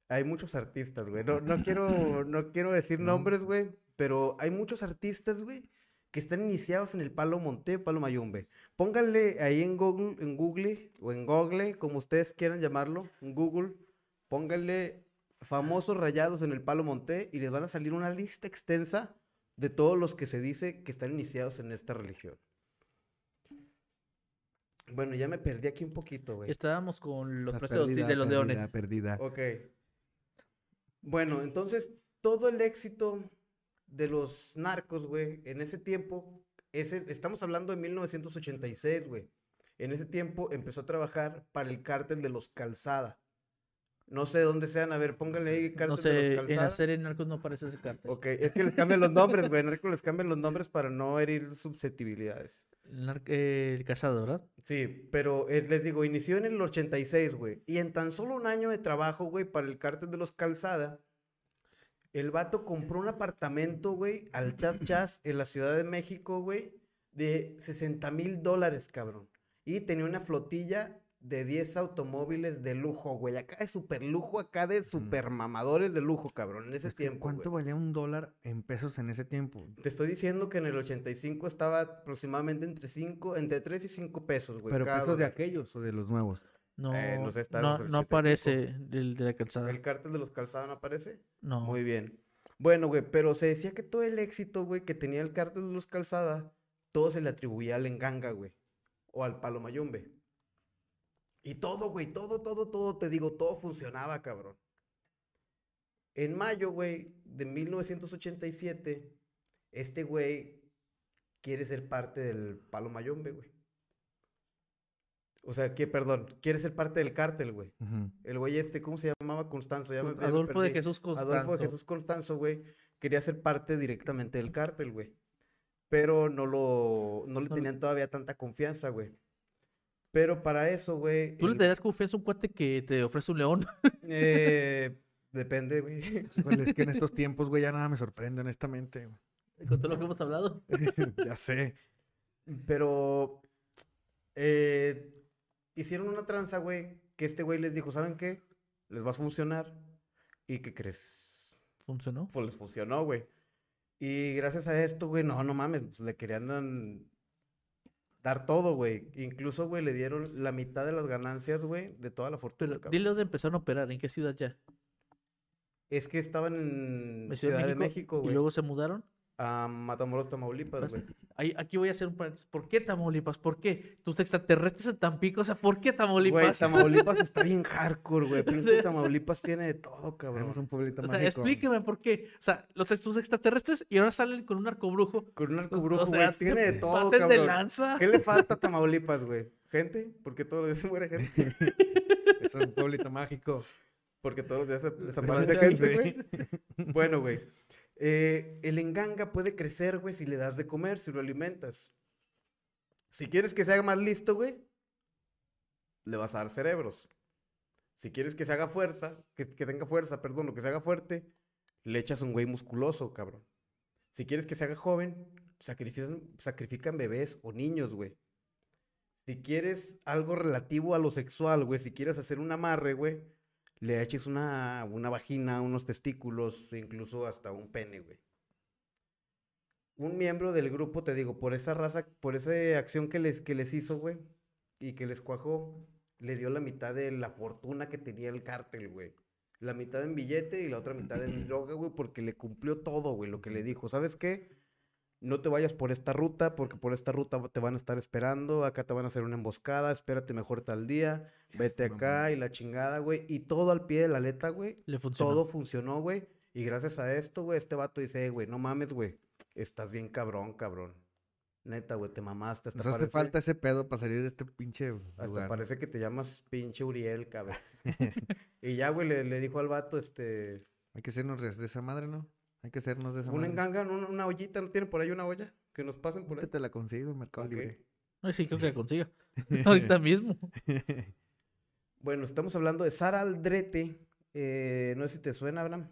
Hay muchos artistas, güey. No, no quiero, no quiero decir No. nombres, güey, pero hay muchos artistas, güey, que están iniciados en el palo monté, palo mayombe. Pónganle ahí en Google, en Google o en Google, como ustedes quieran llamarlo, en Google, pónganle famosos rayados en el palo monté y les van a salir una lista extensa de todos los que se dice que están iniciados en esta religión. Bueno, ya me perdí aquí un poquito, güey. Estábamos con los precios perdida, de los perdida, leones. Perdida. Ok. Bueno, entonces todo el éxito de los narcos, güey, en ese tiempo, ese, estamos hablando de 1986, güey. En ese tiempo empezó a trabajar para el cártel de los Calzada. No sé dónde sean, a ver, pónganle ahí cártel No de los en la serie Narcos no aparece ese cártel. Ok, es que les cambian los nombres, güey. En Narcos les cambian los nombres para no herir susceptibilidades. El, eh, el casado, ¿verdad? Sí, pero eh, les digo, inició en el 86, güey. Y en tan solo un año de trabajo, güey, para el cártel de los Calzada, el vato compró un apartamento, güey, al Chas Chas en la Ciudad de México, güey, de 60 mil dólares, cabrón. Y tenía una flotilla de 10 automóviles de lujo, güey. Acá de super lujo, acá de super mamadores de lujo, cabrón, en ese Es que, tiempo, ¿Cuánto güey. valía un dólar en pesos en ese tiempo? Te estoy diciendo que en el 85 estaba aproximadamente entre 5, entre 3 y 5 pesos, güey. ¿Pero cada pesos de aquellos o de los nuevos? No, Eh, no sé, está no, desde el no 85. aparece el de la calzada. ¿El cártel de los calzados no aparece? No. Muy bien. Bueno, güey, pero se decía que todo el éxito, güey, que tenía el cártel de los calzada, todo se le atribuía al enganga, güey. O al palo mayombe. Y todo, güey, todo, todo, todo, te digo, todo funcionaba, cabrón. En mayo, güey, de 1987, este güey quiere ser parte del palo mayombe, güey. O sea, que, perdón, quiere ser parte del cártel, güey. El güey este, ¿cómo se llamaba? Constanzo. Ya me, ya me Adolfo de. Jesús Constanzo. Adolfo de Jesús Constanzo, güey, quería ser parte directamente del cártel, güey. Pero no lo, no le No tenían todavía tanta confianza, güey. Pero para eso, güey. ¿Tú le darías confianza a un cuate que te ofrece un león? eh, depende, güey. Es que en estos tiempos, güey, ya nada me sorprende, honestamente. güey. Con todo lo que hemos hablado. ya sé. Pero eh, hicieron una tranza, güey, que este güey les dijo, ¿saben qué? Les va a funcionar. ¿Y qué crees? Funcionó. Pues les funcionó, güey. Y gracias a esto, güey, no, no mames, pues, le querían dar todo, güey. Incluso, güey, le dieron la mitad de las ganancias, güey, de toda la fortuna, Pero dile dónde empezaron a operar, en qué ciudad ya. Es que estaban en ¿En Ciudad, de México, Y güey. luego se mudaron. A Matamoros, Tamaulipas, Pues, güey. ahí- aquí voy a hacer un paréntesis. ¿Por qué Tamaulipas? ¿Por qué? Tus extraterrestres en Tampico, o sea, ¿por qué Güey, Tamaulipas? Tamaulipas está bien hardcore, güey. Pinche Tamaulipas tiene de todo, cabrón. Tenemos un pueblito O sea, mágico. explíqueme por qué. O sea, los tus extraterrestres y ahora salen con un arcobrujo. Con un arcobrujo, o sea, güey. Tiene de todo, pasen de cabrón. lanza. ¿Qué le falta a Tamaulipas, güey? ¿Gente? Porque todos los días se muere gente. Es un pueblito mágico. Porque todos los días se- desaparece gente, güey. Bueno, güey. Eh, el enganga puede crecer, güey, si le das de comer, si lo alimentas. Si quieres que se haga más listo, güey, le vas a dar cerebros. Si quieres que se haga fuerza, que, que tenga fuerza, perdón, o que se haga fuerte, le echas un güey musculoso, cabrón. Si quieres que se haga joven, sacrifican, sacrifican bebés o niños, güey. Si quieres algo relativo a lo sexual, güey, si quieres hacer un amarre, güey, le eches una, una vagina, unos testículos, incluso hasta un pene, güey. Un miembro del grupo, te digo, por esa raza, por esa acción que les, que les hizo, güey, y que les cuajó, le dio la mitad de la fortuna que tenía el cártel, güey. La mitad en billete y la otra mitad en droga, güey, porque le cumplió todo, güey, lo que le dijo. ¿Sabes qué? No te vayas por esta ruta, porque por esta ruta te van a estar esperando, acá te van a hacer una emboscada, espérate mejor tal día, vete acá y la chingada, güey. Y todo al pie de la letra, güey. Le funcionó. Todo funcionó, güey. Y gracias a esto, güey, este vato dice, "Eh, güey, no mames, güey. Estás bien cabrón, cabrón. Neta, güey, te mamaste. Hasta Nos hace parece, falta ese pedo para salir de este pinche hasta lugar. parece que te llamas pinche Uriel, cabrón. y ya, güey, le, le dijo al vato, este... Hay que hacernos de de esa madre, ¿no? Hay que hacernos de esa Un madre. engangan, una, una ollita, ¿no tienen por ahí una olla? Que nos pasen por ahí. Te la consigo en Mercado. Libre. Ay, sí, creo que la consiga. Ahorita mismo. Bueno, estamos hablando de Sara Aldrete. eh, no sé si te suena, Abraham.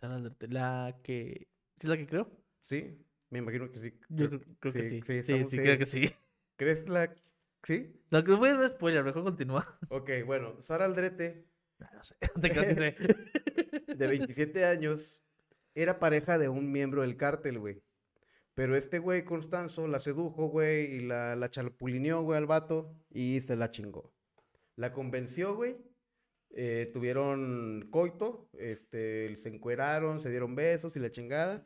Sara Aldrete, La que. ¿Sí es la que creo? Sí, me imagino que sí. Yo Creo- que sí. sí, Sí, sí, estamos- sí. creo que sí. ¿Crees la...? ¿Sí? No, creo que fue spoiler, mejor continúa. Ok, bueno, Sara Aldrete, No, no sé, te sé. de 27 años, era pareja de un miembro del cártel, güey. Pero este güey, Constanzo, la sedujo, güey, y la, la chapulineó, güey, al vato, y se la chingó. La convenció, güey. eh, tuvieron coito, este, se encueraron, se dieron besos y la chingada.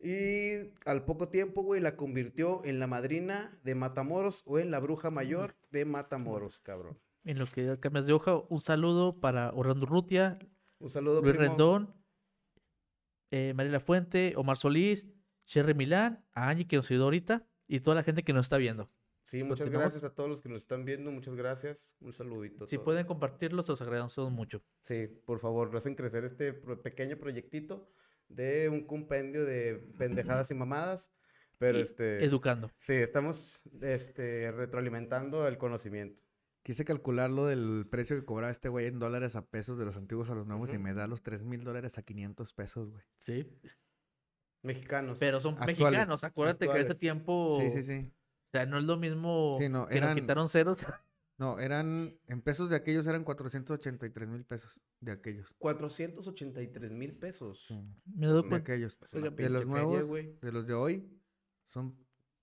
Y al poco tiempo, güey, la convirtió en la madrina de Matamoros o en la bruja mayor de Matamoros, cabrón. En lo que cambias de hoja, un saludo para Orlando Rutia, Un saludo, Luis primo. Rendón, eh, Mariela Fuente, Omar Solís, Sherry Milán, a Angie que nos ayudó ahorita y toda la gente que nos está viendo. Sí, muchas gracias a todos los que nos están viendo, muchas gracias. Un saludito. a Si todos. pueden compartirlo, se los agradecemos mucho. Sí, por favor, hacen crecer este pequeño proyectito de un compendio de pendejadas y mamadas. Pero Y este, Educando. sí, estamos este, retroalimentando el conocimiento. Quise calcular lo del precio que cobraba este güey en dólares a pesos de los antiguos a los nuevos y me da los 3 mil dólares a 500 pesos, güey. Sí. Mexicanos. Pero son Actuales, mexicanos. Acuérdate que este actuales. tiempo. Sí, sí, sí. O sea, no es lo mismo Sí, no, que nos eran- quitaron ceros. No, eran, en pesos de aquellos eran 483 mil pesos de aquellos. 483 mil pesos. Sí, Me dado de aquellos. Oiga, de los feria, nuevos, güey. de los de hoy, son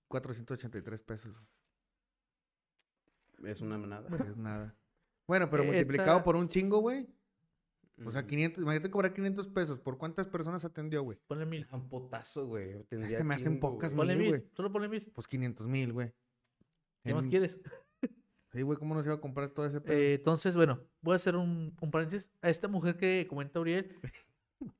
483 pesos. Es una manada. que Es nada. Bueno, pero Eh, multiplicado esta- por un chingo, güey. O sea, Ujú. 500, imagínate cobrar 500 pesos. ¿Por cuántas personas atendió, güey? Ponle mil. Un potazo, güey. Es tendría que me hacen chingo, pocas güey. Ponle mil, güey. Solo ponle mil. Pues 500 mil, güey. ¿Qué más quieres? Sí, güey, ¿cómo nos iba a comprar todo ese pedo? Eh, entonces, bueno, voy a hacer un, un paréntesis. A esta mujer que comenta Uriel,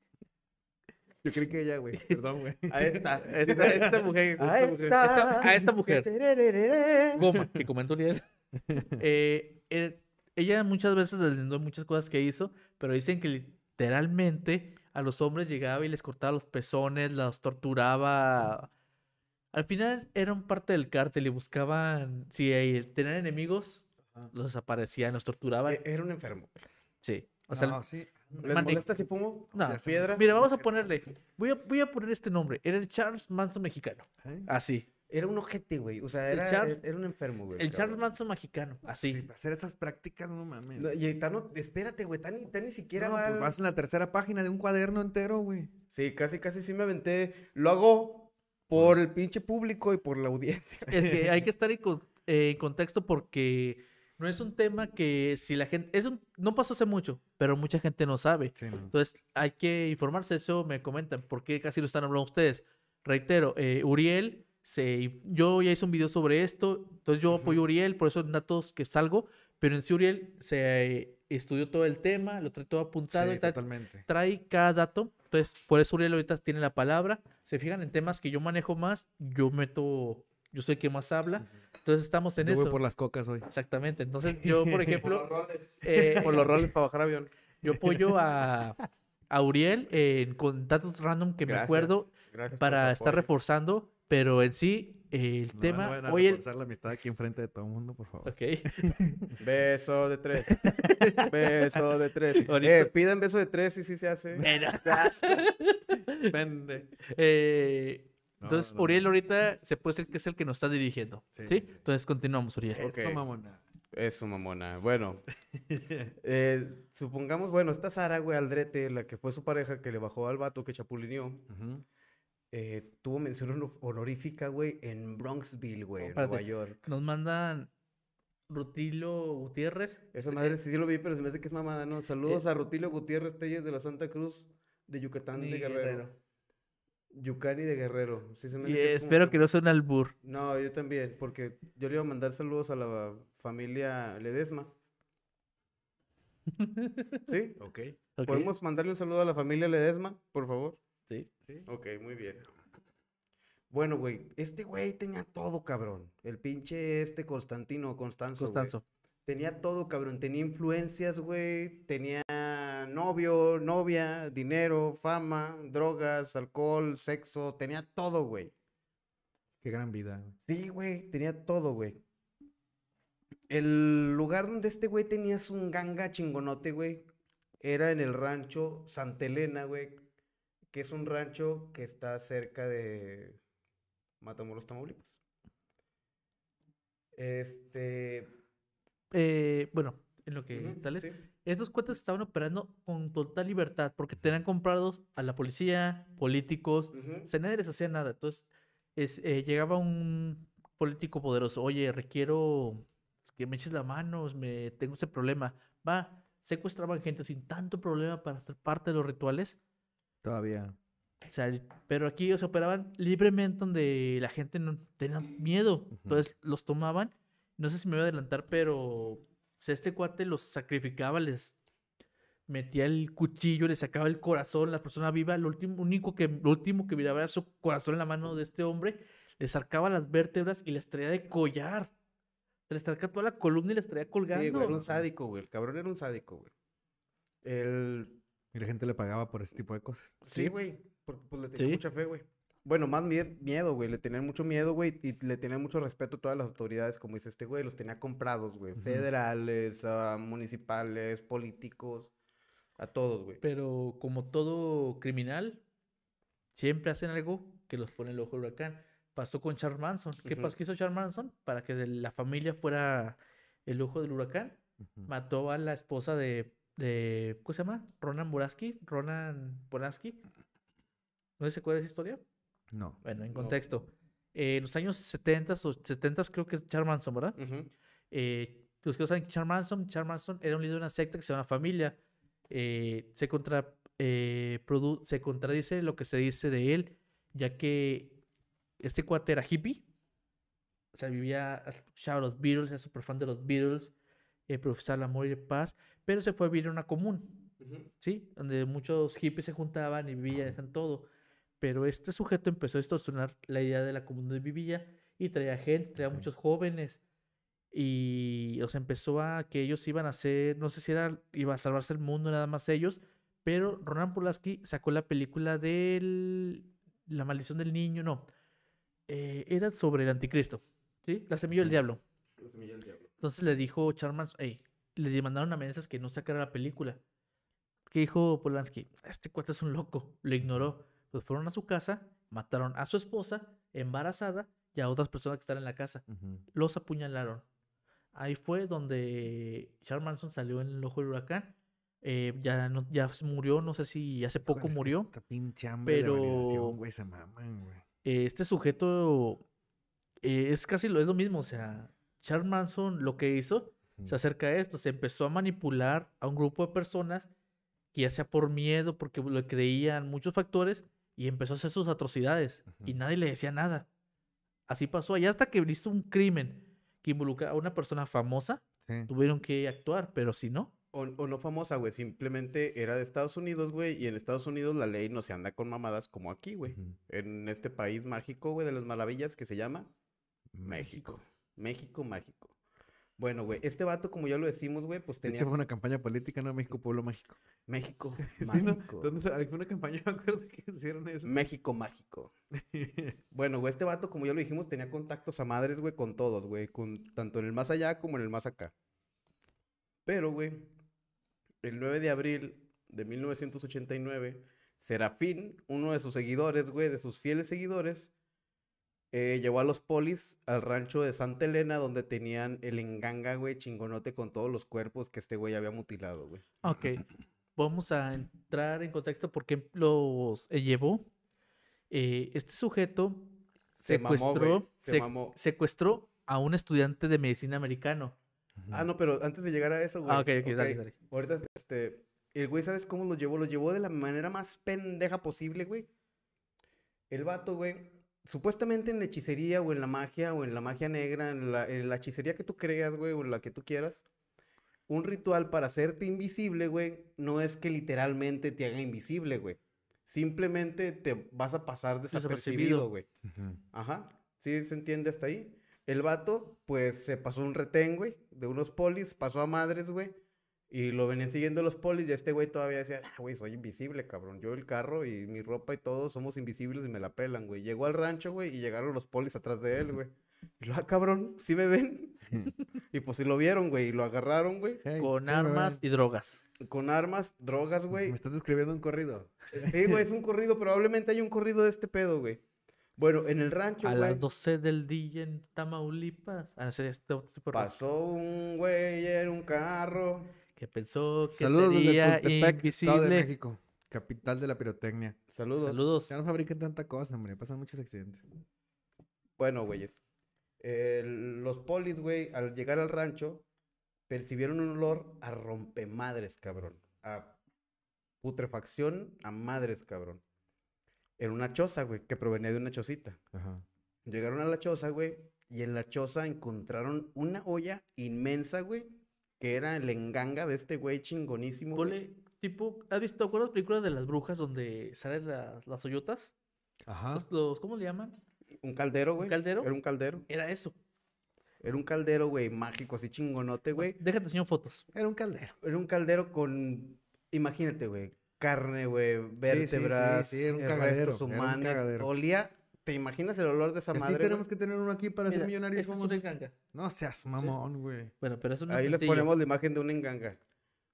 Yo creí que ella, güey. Perdón, güey. A esta. a esta, a esta mujer, A esta mujer- esta- a esta mujer. Goma, que comentó Uriel, eh, eh, ella muchas veces deslindó muchas cosas que hizo, pero dicen que literalmente a los hombres llegaba y les cortaba los pezones, los torturaba. Al final eran parte del cártel y buscaban, si tenían enemigos, Ajá. los desaparecían, los torturaban. E- Era un enfermo. Sí. O sea, no, sí. ¿Les molesta si fumo? No. ¿Piedra? Mira, vamos a ponerle. Voy a, voy a poner este nombre. Era el Charles Manson mexicano. ¿Eh? Así. Era un ojete, güey. O sea, era, Char- era un enfermo, güey. El Charles. Manson mexicano. Sí, Así. para hacer esas prácticas, no mames. No, y Tano, espérate, güey. Tan, ni- tan ni siquiera No, va. pues vas en la tercera página de un cuaderno entero, güey. Sí, casi, casi sí me aventé. Lo hago por el pinche público y por la audiencia. Es que hay que estar en, con- eh, en contexto porque no es un tema que si la gente. Es un, no pasó hace mucho, pero mucha gente no sabe. Sí, no. Entonces hay que informarse. Eso me comentan. ¿Por qué casi lo están hablando ustedes? Reitero, eh, Uriel. Se, yo ya hice un video sobre esto, entonces yo apoyo a Uriel, por eso en datos que salgo, pero en sí Uriel se estudió todo el tema, lo trae todo apuntado Sí, y tal, totalmente. trae cada dato. Entonces, por eso Uriel ahorita tiene la palabra. Se fijan en temas que yo manejo más, yo meto, yo soy el que más habla. Entonces estamos en Yo voy eso. por las cocas hoy. Exactamente. Entonces, yo, por ejemplo, roles. eh, por los roles para bajar avión. yo apoyo a, a Uriel con datos random que me acuerdo gracias para estar apoyo. reforzando Pero en sí, el No, tema. No vayan a hoy el- reforzar la amistad aquí enfrente de todo el mundo, por favor. Ok. Beso de tres. beso de tres. Ahorita- Eh, pidan beso de tres y sí se hace. Pende. Eh, No, entonces, no, Uriel no. ahorita se puede ser que es el que nos está dirigiendo. Sí. Entonces, continuamos, Uriel. Ok. Eso, mamona. Eso, mamona. Bueno, eh, supongamos, bueno, esta Sara, güey, Aldrete, la que fue su pareja, que le bajó al vato que chapulineó, Ujú. Eh, tuvo mención honor- honorífica, güey, en Bronxville, güey, en. Nueva York. Nos mandan Rutilio Gutiérrez. Esa madre sí lo vi, pero se me hace que es mamada, ¿no? Saludos a Rutilio Gutiérrez Telles de la Santa Cruz de Yucatán de Guerrero. Yucani de Guerrero. Sí, se me Y hace que es como espero que no sea un albur. No, yo también, porque yo le iba a mandar saludos a la familia Ledesma. ¿Sí? Ok. Ok. ¿Podemos mandarle un saludo a la familia Ledesma, por favor? Sí. Ok, muy bien. Bueno, güey, este güey tenía todo, cabrón. El pinche este Constantino, Constanzo, güey. Constanzo. Tenía todo, cabrón. Tenía influencias, güey. Tenía novio, novia, dinero, fama, drogas, alcohol, sexo. Tenía todo, güey. Qué gran vida. güey. Sí, güey, tenía todo, güey. El lugar donde este güey tenía un ganga chingonote, güey, era en el rancho Santa Elena, güey, que es un rancho que está cerca de Matamoros, Tamaulipas. Este... Eh, bueno, en lo que ujú, tales. sí. Estos cuates estaban operando con total libertad porque tenían comprados a la policía, políticos. Ujú. O sea, nadie les hacía nada. Entonces, es, eh, llegaba un político poderoso. Oye, requiero que me eches la mano, me tengo ese problema. Va, secuestraban gente sin tanto problema para ser parte de los rituales. Todavía. O sea, pero aquí o sea, operaban libremente donde la gente no tenía miedo. Entonces los tomaban. No sé si me voy a adelantar, pero o sea, este cuate los sacrificaba, les metía el cuchillo, le sacaba el corazón, la persona viva, lo último, único que, lo último que miraba era su corazón en la mano de este hombre, le sacaba las vértebras y les traía de collar. Se les traía toda la columna y les traía colgando. Sí, güey, era un sádico, güey. El cabrón era un sádico, güey. El... Y la gente le pagaba por ese tipo de cosas. Sí, güey, porque pues le tenía Sí. mucha fe, güey. Bueno, más mie- miedo, güey. Le tenían mucho miedo, güey, y le tenían mucho respeto a todas las autoridades, como dice este güey. Los tenía comprados, güey. Federales, ah, municipales, políticos, a todos, güey. Pero como todo criminal, siempre hacen algo que los pone el ojo del huracán. Pasó con Charles Manson. ¿Qué pasó? ¿Qué hizo Charles Manson? Para que la familia fuera el ojo del huracán. Mató a la esposa de, de ¿cómo se llama? Ronan Boraski. Ronan Polanski. ¿No se acuerda de esa historia? No. Bueno, en No. contexto. Eh, en los años 70 o 70 creo que es Charles Manson, ¿verdad? Eh, los que no saben, Charles Manson, Charles Manson era un líder de una secta que se llama Familia. Eh, se, contra, eh, produ- se contradice lo que se dice de él, ya que este cuate era hippie. O sea, vivía, escuchaba los Beatles, era súper fan de los Beatles, eh, profesaba el amor y la paz, pero se fue a vivir a una común. ¿sí? Donde muchos hippies se juntaban y vivían, hacían todo. Pero este sujeto empezó a distorsionar la idea de la común donde vivía y traía gente, traía muchos jóvenes. Y o sea, empezó a que ellos iban a hacer, no sé si era, iba a salvarse el mundo nada más ellos, pero Ronan Polanski sacó la película de La maldición del niño, no, eh, era sobre el anticristo, ¿sí? La semilla del diablo. La semilla del diablo. Entonces le dijo Charles, hey, le mandaron amenazas que no sacara la película. ¿Qué dijo Polanski? Este cuate es un loco. Lo ignoró. Pues fueron a su casa, mataron a su esposa, embarazada, y a otras personas que están en la casa. Los apuñalaron. Ahí fue donde Charles Manson salió en el ojo del huracán. Eh, ya, no, ya murió, no sé si hace poco murió. esta pinche hambre pero- güey, se maman, güey. Eh, este sujeto eh, es casi lo, es lo mismo. O sea, Charles Manson lo que hizo. Se acerca a esto, se empezó a manipular a un grupo de personas que ya sea por miedo, porque lo creían muchos factores, y empezó a hacer sus atrocidades y nadie le decía nada. Así pasó, allá hasta que hizo un crimen que involucra a una persona famosa, Sí. tuvieron que actuar, pero si no, O, o no famosa, güey. Simplemente era de Estados Unidos, güey. Y en Estados Unidos la ley no se anda con mamadas como aquí, güey. En este país mágico, güey, de las maravillas que se llama México. México mágico. Bueno, güey, este vato, como ya lo decimos, güey, pues tenía hecho, fue una campaña política, ¿no? México, pueblo mágico. México Sí, ¿no? mágico. ¿Dónde se- Fue una campaña, me acuerdo que hicieron eso. México mágico. Bueno, güey, este vato, como ya lo dijimos, tenía contactos a madres, güey, con todos, güey, con tanto en el más allá como en el más acá. Pero, güey, el 9 de abril de 1989, Serafín, uno de sus seguidores, güey, de sus fieles seguidores, eh, llevó a los polis al rancho de Santa Elena, donde tenían el enganga, güey, chingonote con todos los cuerpos que este güey había mutilado, güey. Ok. Vamos a entrar en contexto por qué los eh, llevó. Eh, este sujeto Se secuestró, se mamó. secuestró a un estudiante de medicina americano. Ah, no, pero antes de llegar a eso, güey. Ah, ok, ok, dale, dale. Ahorita, este, el güey, ¿sabes cómo lo llevó? Lo llevó de la manera más pendeja posible, güey. El vato, güey, supuestamente en la hechicería o en la magia o en la magia negra, en la, en la hechicería que tú creas, güey, o en la que tú quieras, un ritual para hacerte invisible, güey, no es que literalmente te haga invisible, güey. Simplemente te vas a pasar Desapercibido. güey. Ajá, sí se entiende hasta ahí. El vato, pues se pasó un retén, güey, de unos polis, pasó a madres, güey. Y lo venían siguiendo los polis y este güey todavía decía, ah, güey, soy invisible, cabrón. Yo el carro y mi ropa y todo somos invisibles y me la pelan, güey. Llegó al rancho, güey, y llegaron los polis atrás de él, güey. Y lo, ah, cabrón, ¿sí me ven? y pues sí lo vieron, güey, y lo agarraron, güey. Hey, Con sí, armas y drogas. Con armas, drogas, güey. Me estás describiendo un corrido. Sí, güey, es un corrido, probablemente hay un corrido de este pedo, güey. Bueno, en el rancho, A güey. las 12 del día en Tamaulipas. Ah, ese es otro tipo de rock. Pasó un güey en un carro. Que pensó que Saludos desde sería Tultepec, Estado de. México. Capital de la pirotecnia. Saludos. Saludos. Ya no fabrican tanta cosa, hombre. Pasan muchos accidentes. Bueno, güeyes. el- los polis, güey, al llegar al rancho, percibieron un olor a rompemadres, cabrón. A putrefacción a madres, cabrón. En una choza, güey, que provenía de una chocita. Ajá. Llegaron a la choza, güey, y en la choza encontraron una olla inmensa, güey, que era el enganga de este güey chingonísimo. güey. Ponle, tipo, ¿has visto, acuerdas las películas de las brujas donde salen las, las hoyotas? Ajá. Los, los- ¿cómo le llaman? Un caldero, güey. caldero? Era un caldero. Era eso. Era un caldero, güey, mágico, así chingonote, güey. Pues, Déjate enseñar fotos. Era un caldero. Era un caldero con, imagínate, güey, carne, güey, sí, vértebras, sí, era un cagadero, restos era un humanos. cagadero. Olía, ¿te imaginas el olor de esa madre? tenemos güey? que tener uno aquí para ser millonarios. es un enganga. No seas mamón, güey. Bueno, pero es un Ahí les castillo. ponemos la imagen de un enganga.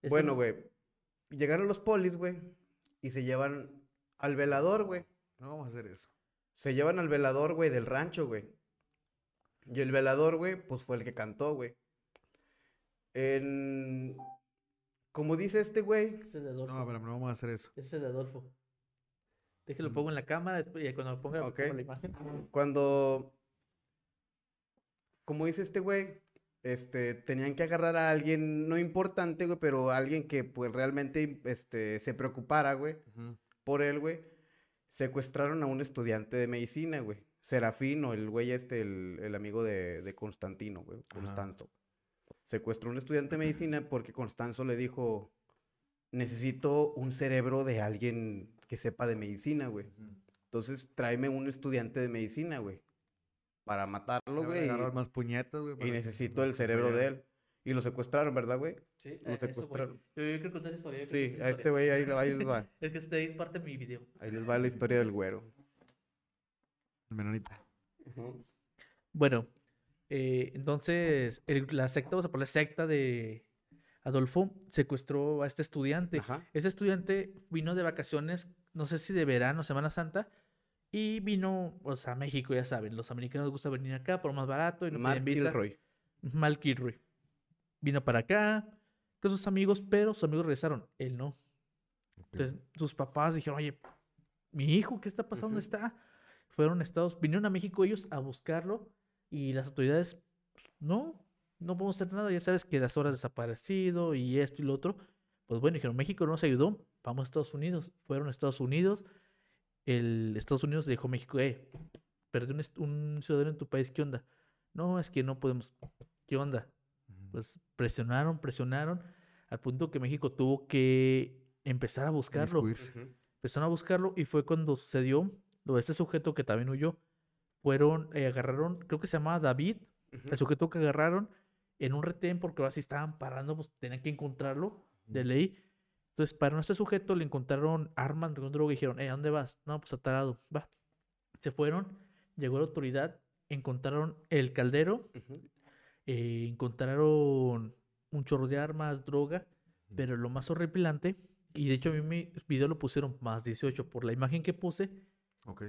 Es Bueno, un- güey, llegaron los polis, güey, y se llevan al velador, güey. No vamos a hacer eso. Se llevan al velador, güey, del rancho, güey. Y el velador, güey, pues fue el que cantó, güey. En... Como dice este güey, Ese es de Adolfo. No, pero no vamos a hacer eso. Ese es de Adolfo. Déjalo pongo en la cámara y cuando lo ponga Ok. pongo la imagen. cuando... Como dice este güey, este, tenían que agarrar a alguien, no importante, güey, pero alguien que, pues, realmente, este, se preocupara, güey, por él, güey. Secuestraron a un estudiante de medicina, güey. Serafín o el güey este, el, el amigo de, de Constantino, güey. Constanzo. Secuestró a un estudiante de medicina porque Constanzo le dijo, necesito un cerebro de alguien que sepa de medicina, güey. Entonces, tráeme un estudiante de medicina, güey. Para matarlo, güey. agarrar y- más puñetas, güey. Y, que- necesito el cerebro de él. Y lo secuestraron, ¿verdad, güey? Sí, Lo eso, güey. secuestraron. Yo, yo quiero contar esa historia. Sí, a este güey ahí, ahí les va. Es que este es parte de mi video. Ahí les va la historia del güero. El menonita. Bueno, eh, entonces el- la secta, vamos a poner secta de Adolfo, secuestró a este estudiante. Ajá. Ese estudiante vino de vacaciones, no sé si de verano, Semana Santa, y vino pues, a México, ya saben, los americanos les gusta venir acá por más barato y no visa. Kilroy. Mal Kilroy. Vino para acá con sus amigos, pero sus amigos regresaron. Él no. Entonces, sus papás dijeron, oye, mi hijo, ¿qué está pasando? ¿Dónde Ujú. está? Fueron a Estados, vinieron a México ellos a buscarlo y las autoridades, pues, no, no podemos hacer nada. Ya sabes que las horas desaparecido y esto y lo otro. Pues bueno, dijeron, México no nos ayudó, vamos a Estados Unidos. Fueron a Estados Unidos. El Estados Unidos le dijo a México, eh, perdió un, ciudadano en tu país, ¿qué onda? No, es que no podemos. ¿Qué onda? Pues presionaron, presionaron, al punto que México tuvo que empezar a buscarlo. Inmiscuirse. Empezaron a buscarlo y fue cuando sucedió lo de este sujeto que también huyó. Fueron, eh, agarraron, creo que se llamaba David, el sujeto que agarraron, en un retén porque ahora sí estaban parando, pues tenían que encontrarlo de ley. Entonces, para nuestro sujeto le encontraron armas con droga y dijeron, eh, ¿a dónde vas? No, pues atarado, va. Se fueron, llegó la autoridad, encontraron el caldero, eh, encontraron un chorro de armas, droga, pero lo más horripilante, y de hecho a mí mi video lo pusieron más 18 por la imagen que puse,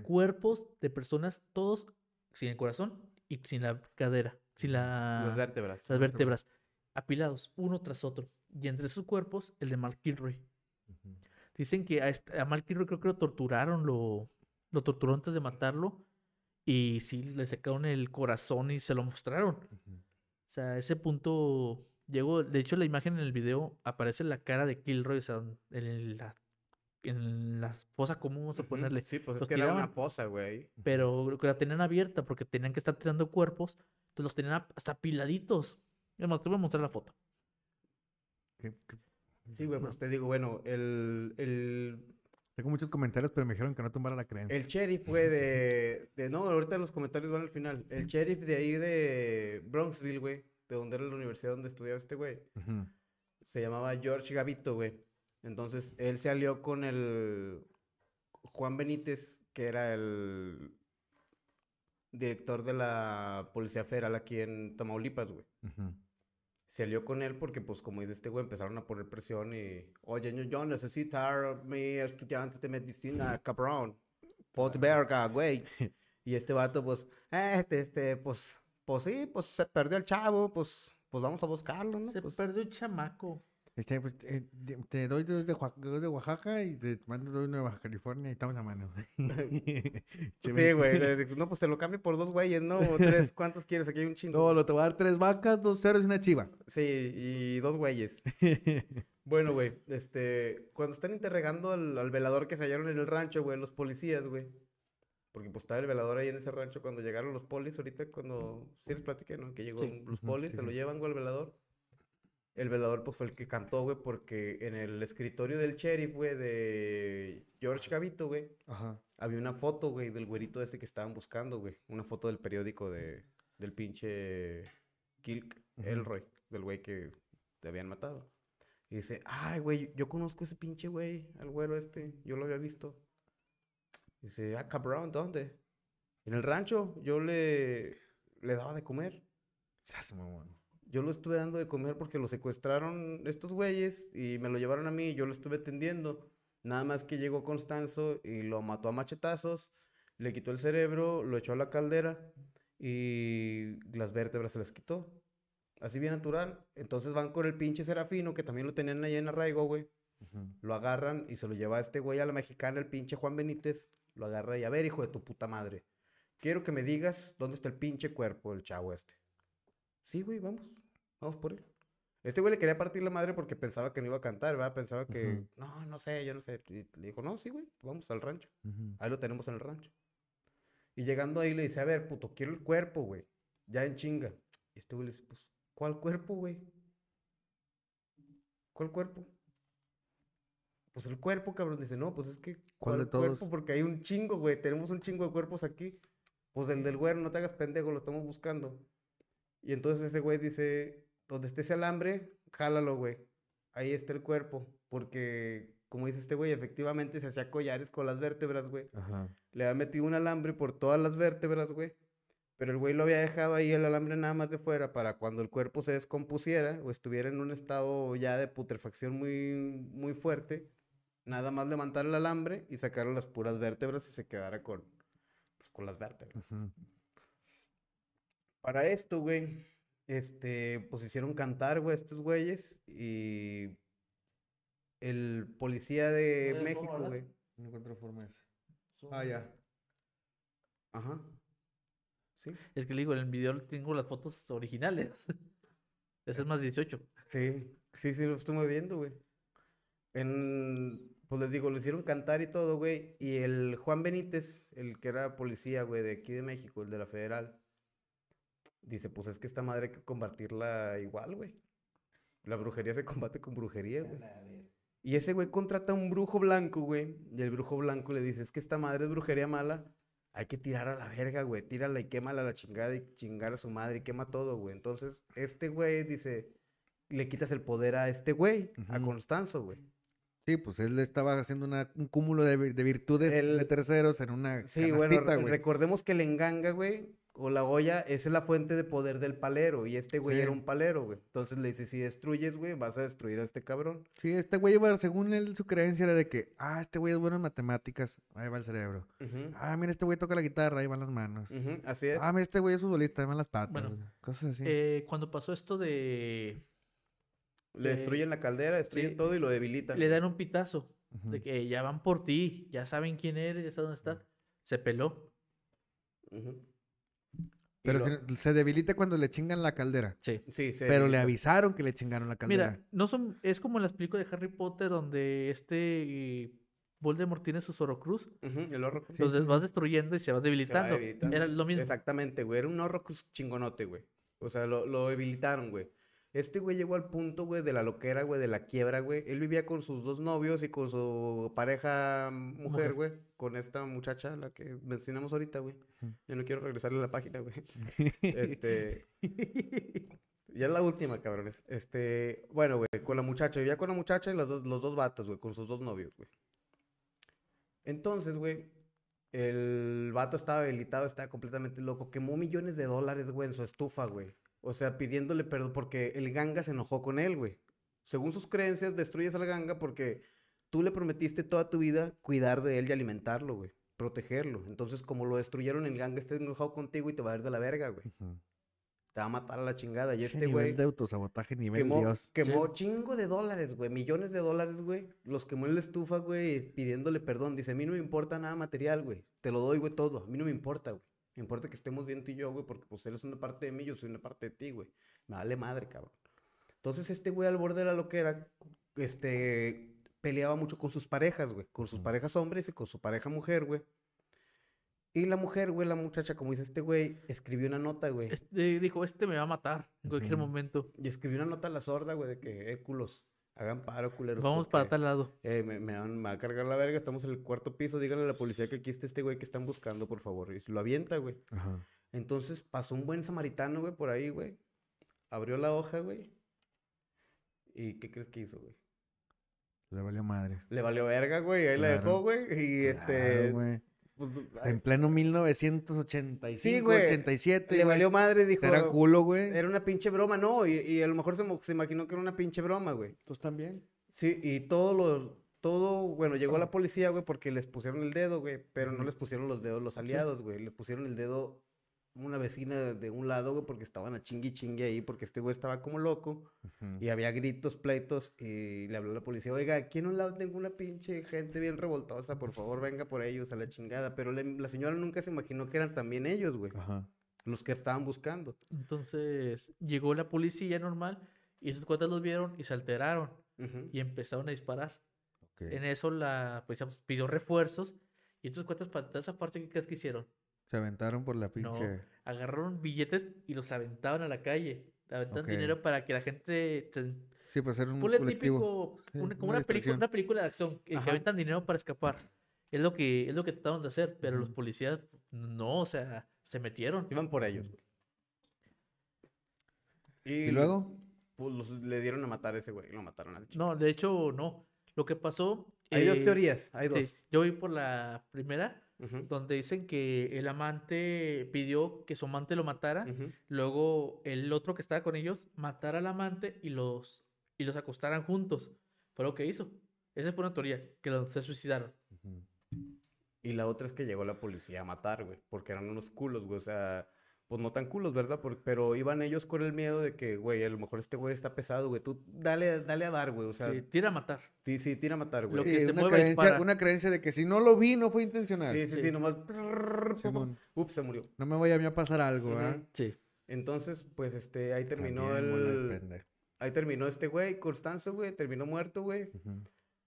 cuerpos de personas, todos sin el corazón y sin la cadera, sin la, Las vértebras. las vértebras, apilados uno tras otro. Y entre esos cuerpos, el de Mark Kilroy. Dicen que a, este- a Mark Kilroy creo que lo torturaron, lo, lo torturó antes de matarlo. Y sí, le sacaron el corazón y se lo mostraron. O sea, a ese punto llegó. De hecho, la imagen en el video aparece la cara de Kilroy, o sea, en la, en la fosa común, vamos a ponerle. Sí, pues es que era una fosa, güey. Pero la tenían abierta porque tenían que estar tirando cuerpos. Entonces los tenían hasta apiladitos. Además, te voy a mostrar la foto. ¿Qué- qué- Sí, güey, pues te digo, bueno, el, el, Tengo muchos comentarios, pero me dijeron que no tumbara la creencia. el sheriff, güey, de, de... No, ahorita los comentarios van al final. El sheriff de ahí de Bronxville, güey, de donde era la universidad donde estudiaba este güey, se llamaba George Gavito, güey. Entonces, él se alió con el Juan Benítez, que era el director de la Policía Federal aquí en Tamaulipas, güey. Ujú. Se alió con él porque, pues, como dice este güey, empezaron a poner presión y, oye, yo, yo necesito a mi estudiante de medicina, cabrón. Pot verga, güey. Y este vato, pues, eh, este, este, pues, pues sí, pues se perdió el chavo, pues, pues vamos a buscarlo, ¿no? Se Pues, perdió un chamaco. Este, pues, eh, te doy dos de, Oax- dos de Oaxaca y te mando dos de Baja California y estamos a mano. sí, güey. No, pues te lo cambio por dos güeyes, ¿no? O tres, ¿cuántos quieres? Aquí hay un chingo. No, lo te voy a dar tres vacas, dos ceros y una chiva. Sí, y dos güeyes. Bueno, güey, este, cuando están interrogando al, al velador que se hallaron en el rancho, güey, los policías, güey. Porque pues estaba el velador ahí en ese rancho cuando llegaron los polis, ahorita cuando, sí les platiqué, ¿no? Que llegó Sí. los polis, sí, se lo sí. llevan, güey, al velador. El velador, pues, fue el que cantó, güey, porque en el escritorio del sheriff, güey, de George Gavito, güey, Ajá. había una foto, güey, del güerito este que estaban buscando, güey. Una foto del periódico de, del pinche Kilk Ujú. Elroy, del güey que te habían matado. Y dice, ay, güey, yo conozco a ese pinche güey, al güero este, yo lo había visto. Dice, ah, cabrón, ¿dónde? En el rancho, yo le, le daba de comer. Sas, mamón. Yo lo estuve dando de comer porque lo secuestraron estos güeyes y me lo llevaron a mí y yo lo estuve atendiendo. Nada más que llegó Constanzo y lo mató a machetazos, le quitó el cerebro, lo echó a la caldera y las vértebras se las quitó. Así bien natural. Entonces van con el pinche Serafino, que también lo tenían ahí en arraigo, güey. Ujú. Lo agarran y se lo lleva a este güey a la mexicana, el pinche Juan Benítez. Lo agarra y a ver, hijo de tu puta madre. Quiero que me digas dónde está el pinche cuerpo del chavo este. Sí, güey, vamos. Vamos por él. Este güey le quería partir la madre porque pensaba que no iba a cantar, ¿verdad? Pensaba que, no, no sé, yo no sé. Y le dijo, no, sí, güey, vamos al rancho. Ahí lo tenemos en el rancho. Y llegando ahí le dice, a ver, puto, quiero el cuerpo, güey. Ya en chinga. Y este güey le dice, pues, ¿cuál cuerpo, güey? ¿Cuál cuerpo? Pues el cuerpo, cabrón. Dice, no, pues es que, ¿Cuál de cuerpo? todos? Porque hay un chingo, güey. Tenemos un chingo de cuerpos aquí. Pues el del güero, no te hagas pendejo, lo estamos buscando. Y entonces ese güey dice, donde esté ese alambre, jálalo, güey. Ahí está el cuerpo. Porque, como dice este güey, efectivamente se hacía collares con las vértebras, güey. Ajá. Le había metido un alambre por todas las vértebras, güey. Pero el güey lo había dejado ahí el alambre nada más de fuera para cuando el cuerpo se descompusiera o estuviera en un estado ya de putrefacción muy, muy fuerte, nada más levantar el alambre y sacar las puras vértebras y se quedara con, pues, con las vértebras. Para esto, güey, este, pues hicieron cantar, güey, estos güeyes y el policía de ¿Puedes México, güey. No encuentro forma esa. Ah, ya. Ajá. Sí. Es que le digo, en el video tengo las fotos originales. Ese es más 18. Sí, sí, sí, lo estuve viendo, güey. En, pues les digo, lo hicieron cantar y todo, güey. Y el Juan Benítez, el que era policía, güey, de aquí de México, el de la federal, dice, pues es que esta madre hay que combatirla igual, güey. La brujería se combate con brujería, güey. Y ese güey contrata a un brujo blanco, güey. Y el brujo blanco le dice, es que esta madre es brujería mala. hay que tirar a la verga, güey. Tírala y quémala a la chingada y chingar a su madre y quema todo, güey. Entonces, este güey dice, le quitas el poder a este güey, a. Constanzo, güey. Sí, pues él estaba haciendo una- un cúmulo de, vi- de virtudes El- de terceros en una Sí, bueno, güey. recordemos que el enganga, güey, o la olla, esa es la fuente de poder del palero. Y este güey Sí. era un palero, güey. Entonces le dice, si destruyes, güey, vas a destruir a este cabrón. Sí, este güey, bueno, según él, su creencia era de que, ah, este güey es bueno en matemáticas, ahí va el cerebro. Ah, mira, este güey toca la guitarra, ahí van las manos. ujú, Así es. Ah, mira, este güey es futbolista, ahí van las patas. Bueno, güey. Cosas así. Eh, cuando pasó esto de... Le eh, destruyen la caldera, destruyen sí, todo y lo debilitan. Le dan un pitazo de que ya van por ti, ya saben quién eres, ya saben dónde estás. Se peló. Pero lo- se, debilita cuando le chingan la caldera. Sí. Sí, se Pero le avisaron que le chingaron la caldera. Mira, no son, es como en las películas de Harry Potter donde este eh, Voldemort tiene su Sorocruz, Ujú, el horrocrux. los sí, des- sí. vas destruyendo y se va debilitando. debilitando. Era lo mismo. Exactamente, güey. Era un horrocrux chingonote, güey. O sea, lo, lo debilitaron, güey. Este güey llegó al punto, güey, de la loquera, güey, de la quiebra, güey. Él vivía con sus dos novios y con su pareja mujer, Mujer. güey. Con esta muchacha, la que mencionamos ahorita, güey. Yo no quiero regresarle a la página, güey. Este. Ya es la última, cabrones. Este. Bueno, güey, con la muchacha. Vivía con la muchacha y los dos, los dos vatos, güey, con sus dos novios, güey. Entonces, güey, el vato estaba habilitado, estaba completamente loco. Quemó millones de dólares, güey, en su estufa, güey. O sea, pidiéndole perdón porque el ganga se enojó con él, güey. Según sus creencias, destruyes al ganga porque tú le prometiste toda tu vida cuidar de él y alimentarlo, güey. Protegerlo. Entonces, como lo destruyeron, el ganga está enojado contigo y te va a ir de la verga, güey. Te va a matar a la chingada. Y este nivel güey de autosabotaje, nivel quemó, Dios. quemó chingo de dólares, güey. Millones de dólares, güey. Los quemó en la estufa, güey, pidiéndole perdón. Dice, a mí no me importa nada material, güey. Te lo doy, güey, todo. A mí no me importa, güey. Me importa que estemos bien tú y yo, güey, porque pues eres una parte de mí, yo soy una parte de ti, güey. Me vale madre, cabrón. Entonces este güey al borde de la loquera, este, peleaba mucho con sus parejas, güey. Con sus parejas hombres y con su pareja mujer, güey. Y la mujer, güey, la muchacha, como dice este güey, escribió una nota, güey. Este, dijo, este me va a matar en cualquier momento. Y escribió una nota a la sorda, güey, de que, eh, culos, hagan paro, culeros. Vamos para tal lado. eh, me, me van- me va a cargar la verga, estamos en el cuarto piso, díganle a la policía que aquí está este güey que están buscando, por favor. Y lo avienta, güey. Ajá. Entonces pasó un buen samaritano, güey, por ahí, güey. Abrió la hoja, güey. ¿Y qué crees que hizo, güey? Le valió madre. Le valió verga, güey, ahí la dejó, güey. Y este... Claro, güey. Pues, En pleno 1985, Sí, güey. 87. le güey. valió madre, dijo... Era culo, güey. Era una pinche broma, no, y, y a lo mejor se, imaginó que era una pinche broma, güey. ¿Tú también? Sí, y todos los, todo, bueno, llegó la policía, güey, porque les pusieron el dedo, güey, pero no les pusieron los dedos los aliados, güey, les pusieron el dedo una vecina de un lado, güey, porque estaban a chingui chingue ahí, porque este güey estaba como loco, y había gritos, pleitos, y le habló a la policía, oiga, aquí en un lado tengo una pinche gente bien revoltosa, por favor, venga por ellos a la chingada, pero le- la señora nunca se imaginó que eran también ellos, güey, Ajá. los que estaban buscando. Entonces llegó la policía normal y esos cuates los vieron y se alteraron y empezaron a disparar. ok. En eso la policía pues, pidió refuerzos y estos cuates para esa parte ¿qué crees que hicieron? Se aventaron por la pinche. No, agarraron billetes y los aventaban a la calle. Aventaban Ok. dinero para que la gente... te- Sí, pues era un Ponle colectivo. típico, una, como una una, película, una película de acción que, que aventan dinero para escapar. Es lo que, es lo que trataron de hacer, pero los policías no, o sea, se metieron. Iban por ellos. ¿Y luego? pues los, le dieron a matar a ese güey, lo mataron al chico. No, de hecho, no. Lo que pasó... Hay dos eh, teorías, hay sí, dos. yo voy por la primera, Donde dicen que el amante pidió que su amante lo matara, luego el otro que estaba con ellos matara al amante y los, y los acostaran juntos. Fue lo que hizo. Esa fue una teoría, que los se suicidaron. Y la otra es que llegó la policía a matar, güey, porque eran unos culos, güey, o sea, pues no tan culos, ¿verdad? Por- pero iban ellos con el miedo de que, güey, a lo mejor este güey está pesado, güey, tú dale, dale a dar, güey, o sea, Sí, sí, tira a matar. sí, tira a matar, Lo güey. que Sí, se una, creencia, dispara. una creencia de que si no lo vi, no fue intencional. Sí, sí, sí, sí. nomás. Simón. Ups, se murió. No me vaya a mí a pasar algo, ¿ah? Ujú. Sí. Entonces, pues, este, ahí terminó También, el... Ahí terminó este güey, Constanzo, güey, terminó muerto, güey. Ujú.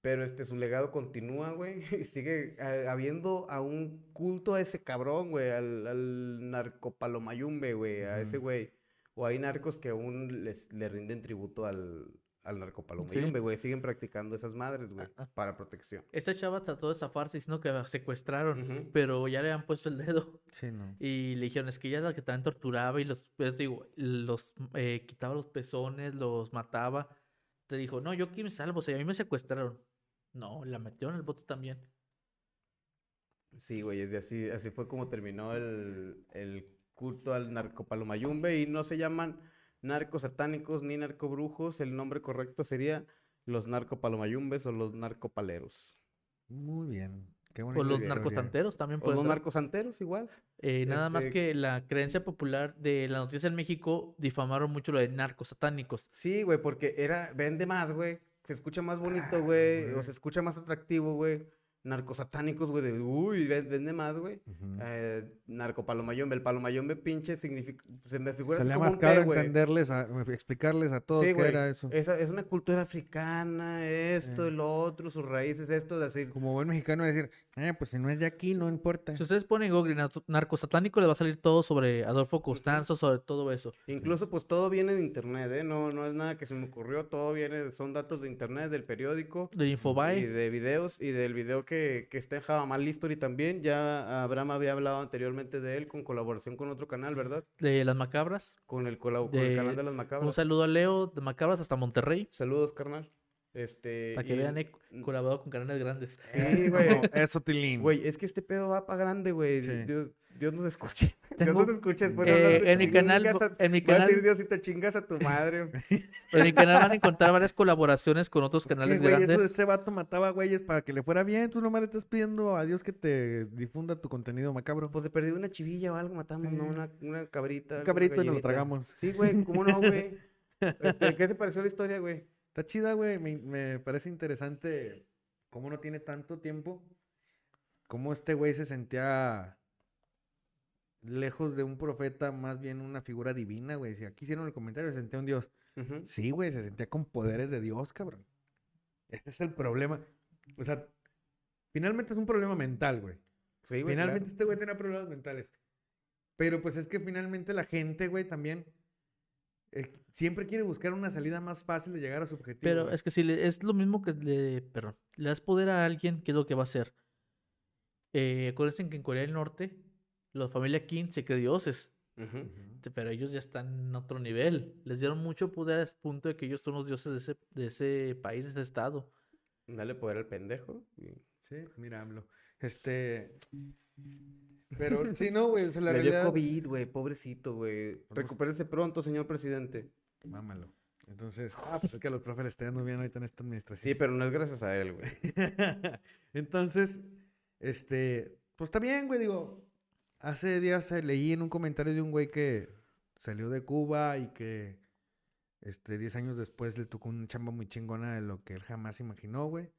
Pero este, su legado continúa, güey. Y sigue eh, habiendo a un culto a ese cabrón, güey. Al, al narcopalomayumbe, güey. A ese güey. O hay narcos que aún les, le rinden tributo al, al narcopalomayumbe, güey. Siguen practicando esas madres, güey, Ah, ah. para protección. Esta chava trató de zafarse diciendo que la secuestraron, pero ya le han puesto el dedo. Sí, no. Y le dijeron, es que ella es la que también torturaba y los, pues, digo, los eh, quitaba los pezones, los mataba. Te dijo, no, yo aquí me salvo, o sea, a mí me secuestraron. No, la metió en el bote también. Sí, güey, es de así, así fue como terminó el, el culto al narcopalomayumbe y no se llaman narcos satánicos ni narcobrujos, el nombre correcto sería los narcopalomayumbes o los narcopaleros. Muy bien. Qué O bonita los historia. narcosanteros también O pueden los narcosanteros igual. Eh, nada más este- que la creencia popular de la noticia en México difamaron mucho lo de narcos satánicos. Sí, güey, porque era, vende más, güey. Se escucha más bonito, Ah, güey. O se escucha más atractivo, güey. Narcosatánicos, güey, de uy, ven- vende más, güey. Ujú. Eh, narcopalomayombe. El palomayombe pinche significa. Se me figura así Salía como más un té, caro güey. entenderles, a- explicarles a todos Sí, qué era eso. Esa, es una cultura africana, esto, Sí. el otro, sus raíces, esto, de así. Como buen mexicano decir, eh, pues si no es de aquí, no importa. Si ustedes ponen Google narco- narcosatánico, les va a salir todo sobre Adolfo Constanzo, sobre todo eso. Incluso, pues todo viene de internet, ¿eh? No, no es nada que se me ocurrió, todo viene, son datos de internet, del periódico. De Y Infobae, de videos y del video que, que está en Javamal History también. Ya Abraham había hablado anteriormente de él con colaboración con otro canal, ¿verdad? de las macabras. Con el, colab- con el canal de las Un macabras. saludo a Leo de Macabras hasta Monterrey, Saludos, carnal. Este. para que y- vean, he colaborado con canales grandes. Sí, güey. Eso, Tilín. Güey, es que este pedo va para grande, güey. Sí. Dios, Dios nos escuche. Dios nos escuche de Eh, en mi canal, a- en mi Voy a decir, canal, Diosito, chingas a tu madre. en mi canal van a encontrar varias colaboraciones con otros Es que, canales güey, grandes. eso- ese vato mataba güeyes para que le fuera bien. Tú nomás le estás pidiendo a Dios que te difunda tu contenido macabro. Pues de perdido una chivilla o algo matamos, ¿no? Una, una cabrita. Un cabrito y nos lo tragamos. Sí, güey, ¿cómo no, güey? Este, ¿Qué te pareció la historia, güey? Está chida, güey. Me, me parece interesante cómo no tiene tanto tiempo. Cómo este güey se sentía lejos de un profeta, más bien una figura divina, güey. Si aquí hicieron el comentario, se sentía un dios. Sí, güey, se sentía con poderes de Dios, cabrón. Ese es el problema. O sea, finalmente es un problema mental, güey. Sí, güey. Finalmente claro. este güey tenía problemas mentales. Pero pues es que finalmente la gente, güey, también eh, siempre quiere buscar una salida más fácil de llegar a su objetivo. Pero güey. es que si le- es lo mismo que le, perdón, le das poder a alguien, ¿qué es lo que va a hacer? Eh, acuérdense que en Corea del Norte, la familia Kim se cree dioses. Ujú. pero ellos ya están en otro nivel. Les dieron mucho poder a ese punto de que ellos son los dioses de ese, de ese país, de ese estado. Dale poder al pendejo. Sí, mira, hablo. Este. Pero sí, no, güey. O sea, la Le dio realidad. COVID, güey, pobrecito, güey. Pues- Recupérese pronto, señor presidente. Mámalo. Entonces, ah, pues es que a los profes les está yendo bien ahorita en esta administración. Sí, pero no es gracias a él, güey. Entonces, este, pues está bien, güey, digo, hace días eh, leí en un comentario de un güey que salió de Cuba y que, este, 10 años después le tocó una chamba muy chingona de lo que él jamás imaginó, güey.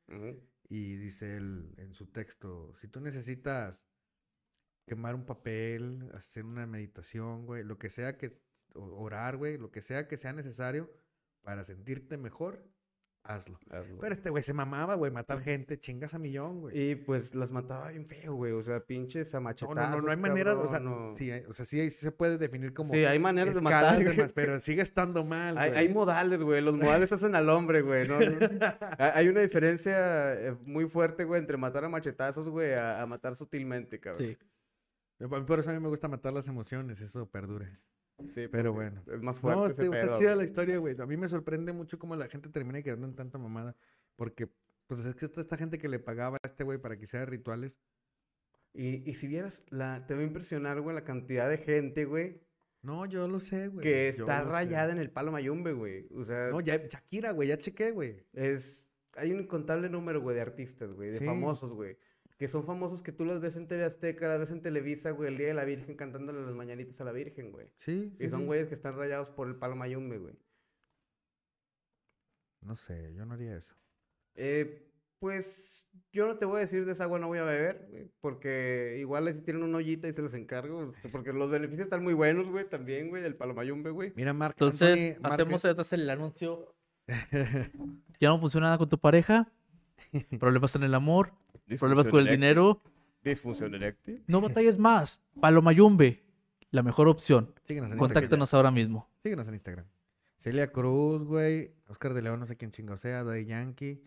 Y dice él en su texto, si tú necesitas quemar un papel, hacer una meditación, güey, lo que sea que, orar, güey, lo que sea que sea necesario para sentirte mejor, hazlo. Hazlo. Pero este güey se mamaba, güey, matar gente, chingas a millón, güey. Y pues las mataba bien feo, güey. O sea, pinches a No, machetazos. no, no, no hay manera, o sea, no. sí, o sea, sí, sí se puede definir como Sí, hay maneras de matar, de güey. más, pero sigue estando mal, Hay, güey. hay modales, güey. Los modales hacen al hombre, güey. ¿no? no. Ha- Hay una diferencia eh, muy fuerte, güey, entre matar a machetazos, güey, a, a matar sutilmente, cabrón. Sí. Por eso a mí me gusta matar las emociones, eso perdure. Sí, Pero pues, bueno. Es más fuerte No, ese está pedo, chida la historia, güey. A mí me sorprende mucho cómo la gente termina quedando en tanta mamada. Porque, pues es que esta, esta gente que le pagaba a este güey para que hiciera rituales. Y, y si vieras, la, te va a impresionar, güey, la cantidad de gente, güey, No, yo lo sé, güey. que está sé. rayada en el palo mayumbe, güey. O sea, No, ya, Shakira, güey, ya chequé, güey. es... Hay un incontable número, güey, de artistas, güey, de Sí. famosos, güey. Que son famosos que tú los ves en TV Azteca, las ves en Televisa, güey, el Día de la Virgen cantándole las mañanitas a la Virgen, güey. Sí, Y sí, son sí. güeyes que están rayados por el palo mayumbe, güey. No sé, yo no haría eso. Eh, pues yo no te voy a decir de esa agua no voy a beber, güey, porque igual si tienen una ollita y se los encargo, este, porque los beneficios están muy buenos, güey, también, güey, del palomayumbe, güey. Mira, Marc Entonces, Anthony hacemos entonces el anuncio. Ya no funciona nada con tu pareja. Problemas en el amor. Problemas con el dinero. Disfunción eréctil. No batalles más. Palomayumbe. La mejor opción. Síguenos en Instagram. Contáctanos ahora mismo. Síguenos en Instagram. Celia Cruz, güey. Oscar de León, no sé quién chingo sea. Daddy Yankee.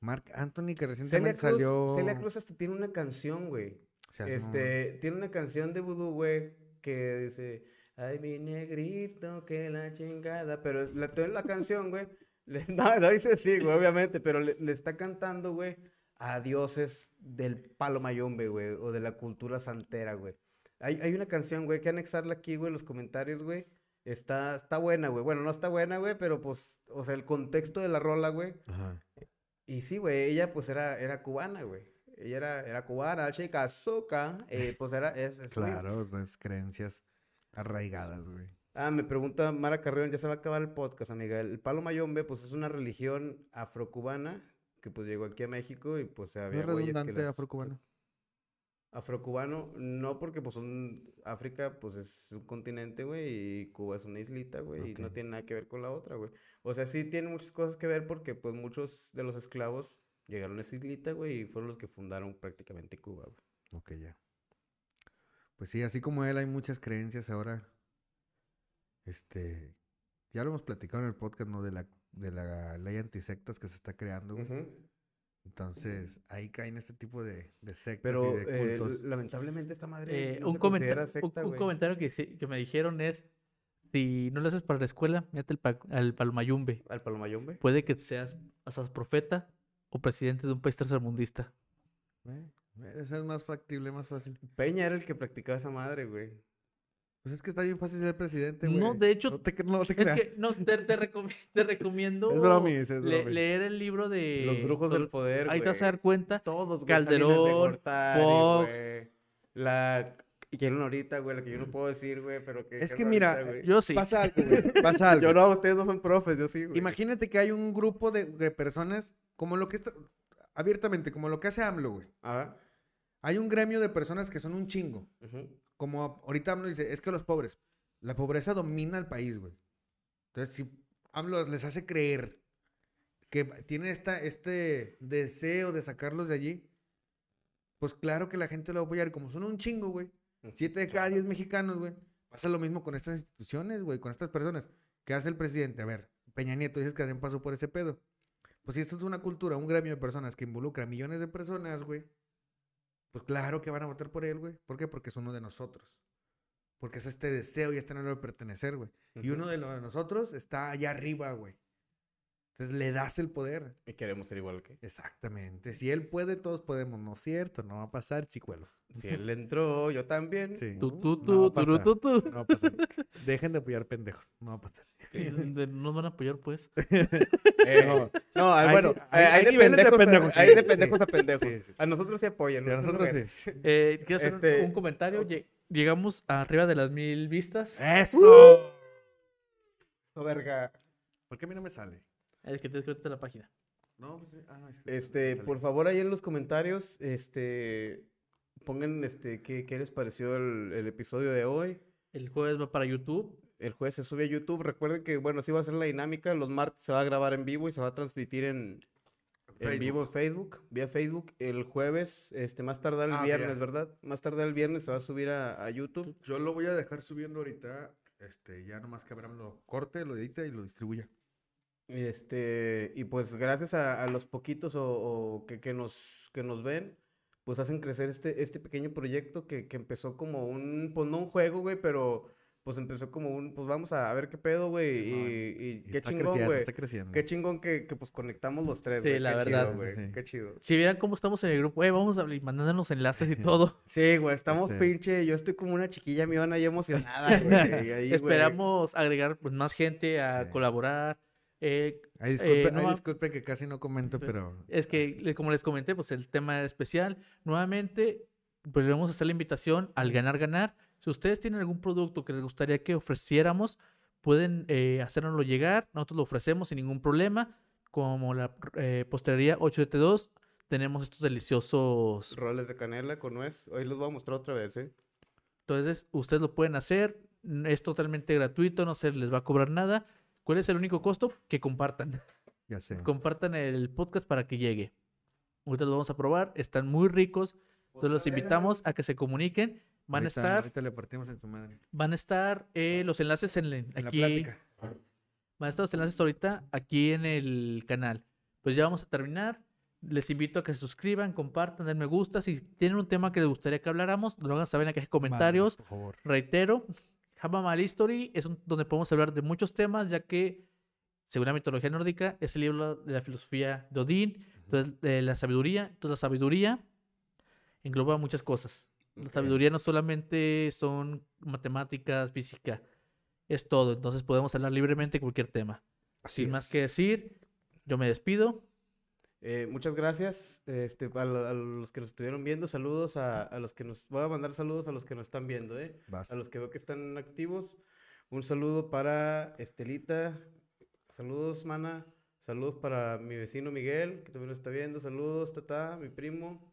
Mark Anthony, que Celia recientemente Cruz, salió. Celia Cruz hasta tiene una canción, güey. Este, tiene una canción de vudú, güey, que dice, ay, mi negrito, que la chingada, pero la, toda la canción, güey, le- no, no dice así, güey, obviamente, pero le, le está cantando, güey, a dioses del palo mayombe, güey, o de la cultura santera, güey. Hay, hay una canción, güey, que anexarla aquí, güey, en los comentarios, güey. Está, está buena, güey. Bueno, no está buena, güey, pero pues, o sea, el contexto de la rola, güey, Ajá. y sí, güey, ella pues era, era cubana, güey. Ella era, era cubana, chica, azúcar, eh, pues era, es, es güey. Claro, las creencias arraigadas, güey. Ah, me pregunta Mara Carrión, ya se va a acabar el podcast, amiga. El palo mayombe, pues es una religión afrocubana que pues llegó aquí a México y pues ¿No había es güeyes que redundante las- afrocubano? Afrocubano, no porque pues son, África pues es un continente, güey, y Cuba es una islita, güey, y no tiene nada que ver con la otra, güey. O sea, sí tiene muchas cosas que ver porque pues muchos de los esclavos llegaron a esa islita, güey, y fueron los que fundaron prácticamente Cuba, güey. Ok, ya. Pues sí, así como él, hay muchas creencias ahora. Este. Ya lo hemos platicado en el podcast, ¿no? De la, de la ley antisectas que se está creando, güey. Ujú. Entonces, ahí caen este tipo de, de sectas Pero y de eh, cultos. lamentablemente esta madre Eh, no un, se comenta- considera un- secta, un comentario que, sí- que me dijeron es, si no lo haces para la escuela, mírate el pa- al palomayumbe. ¿Al palomayombe? Puede que seas, seas profeta o presidente de un país tercermundista. Eh, Eso es más factible, más fácil. Peña era el que practicaba esa madre, güey. Pues es que está bien fácil ser presidente, güey. No, de hecho, No te, no te Es creas. que, no, te, te recomi- te recomiendo Es bromis, es le- bromis. leer el libro de... Los brujos del poder, Ahí te vas a güey. dar cuenta. Todos, güey. De Calderón, Gortari, Fox. güey. La que quieren ahorita, güey, la que yo no puedo decir, güey, pero que... Es que que ahorita, mira, güey. Yo sí. Pasa algo, güey. Pasa algo. Yo no, ustedes no son profes, yo sí, güey. Imagínate que hay un grupo de, de personas, como lo que está, abiertamente, como lo que hace AMLO, güey. Ajá. Hay un gremio de personas que son un chingo. ujú. Como ahorita AMLO dice, es que los pobres, la pobreza domina al país, güey. Entonces, si AMLO les hace creer que tiene esta, este deseo de sacarlos de allí, pues claro que la gente lo va a apoyar. Y como son un chingo, güey, siete de cada diez mexicanos, güey, pasa lo mismo con estas instituciones, güey, con estas personas. ¿Qué hace el presidente? A ver, Peña Nieto dices que también pasó por ese pedo. Pues si esto es una cultura, un gremio de personas que involucra a millones de personas, güey, pues claro que van a votar por él, güey. ¿Por qué? Porque es uno de nosotros. Porque es este deseo y este anhelo de pertenecer, güey. Y uno de, los de nosotros está allá arriba, güey. Entonces le das el poder. Y queremos ser igual que... Exactamente. Si él puede, todos podemos. No es cierto, no va a pasar, chicuelos. Si él entró, yo también. Sí. Tú, tú, No tú, va a turu, pasar. tú, tú. No va a pasar. Dejen de apoyar pendejos. No va a pasar. Sí, Nos van a apoyar, pues. Eh, No. no, Hay bueno, hay, hay- hay hay de pendejos, a- pendejos, hay sí, de sí. pendejos a pendejos. Sí, sí. A nosotros sí apoyan. A nosotros no sí. Eh, quiero hacer un- Este- un comentario. Lle- Llegamos arriba de las mil vistas. ¡Eso! No, verga. ¿Por qué a mí no me sale? Es que te descuento la página. No, pues sí. Ah, es que Este, por favor, ahí en los comentarios, este, pongan, este, qué, qué les pareció el, el episodio de hoy. El jueves va para YouTube. El jueves se sube a YouTube. Recuerden que, bueno, así va a ser la dinámica. Los martes se va a grabar en vivo y se va a transmitir en, en vivo en Facebook, vía Facebook. El jueves, este, más tardar el Ah, viernes. ¿verdad? Más tardar el viernes se va a subir a, a YouTube. Yo lo voy a dejar subiendo ahorita. Este, ya nomás que Abraham lo corte, lo edite y lo distribuya. Este, y pues gracias a, a los poquitos o, o que, que nos, que nos ven, pues hacen crecer este, este pequeño proyecto que, que empezó como un, pues no un juego, güey, pero pues empezó como un, pues vamos a, a ver qué pedo, güey, y, y Y qué está chingón, güey. Está creciendo. Qué chingón que, que pues conectamos los tres, Sí, güey. la qué verdad. Chido, güey. Sí. Qué chido. Si vieran cómo estamos en el grupo, eh, vamos a mandándonos enlaces y todo. Sí, güey, estamos pinche, yo estoy como una chiquilla miona y emocionada, güey. ahí, güey. Esperamos agregar pues, más gente a Sí. colaborar. Eh, Ay, disculpe, Eh, no ay, disculpe que casi no comento, pero. Es que, le- como les comenté, pues el tema era especial. Nuevamente, pues le vamos a hacer la invitación al ganar, ganar. Si ustedes tienen algún producto que les gustaría que ofreciéramos, pueden eh, hacérnoslo llegar. Nosotros lo ofrecemos sin ningún problema. Como la eh, postelería 872, tenemos estos deliciosos. Roles de canela con nuez. Hoy los voy a mostrar otra vez, ¿eh? Entonces, ustedes lo pueden hacer. Es totalmente gratuito, no se les va a cobrar nada. ¿Cuál es el único costo? Que compartan. Ya sé. compartan el podcast para que llegue. Ahorita los vamos a probar, están muy ricos. Entonces los invitamos a que se comuniquen. Van Ahorita- a estar, Ahorita le partimos en su madre. van a estar eh, los enlaces en, la- En la aquí. plática. Van a estar los enlaces ahorita aquí en el canal. Pues ya vamos a terminar. Les invito a que se suscriban, compartan, den me gusta. Si tienen un tema que les gustaría que habláramos, lo hagan saber en la de comentarios. Por favor. Reitero, Java Mal History es un- donde podemos hablar de muchos temas, ya que, según la mitología nórdica, es el libro de la filosofía de Odín, entonces, de la sabiduría. Entonces, la sabiduría engloba muchas cosas. La sabiduría no solamente son matemáticas, física, es todo. Entonces, podemos hablar libremente de cualquier tema. Así Sin más que decir, yo me despido. Eh, muchas gracias este, a, lo- a los que nos estuvieron viendo. Saludos a, a los que nos... Voy a mandar saludos a los que nos están viendo, ¿eh? Vas. A los que veo que están activos. Un saludo para Estelita. Saludos, mana. Saludos para mi vecino Miguel, que también nos está viendo. Saludos, Tata, mi primo.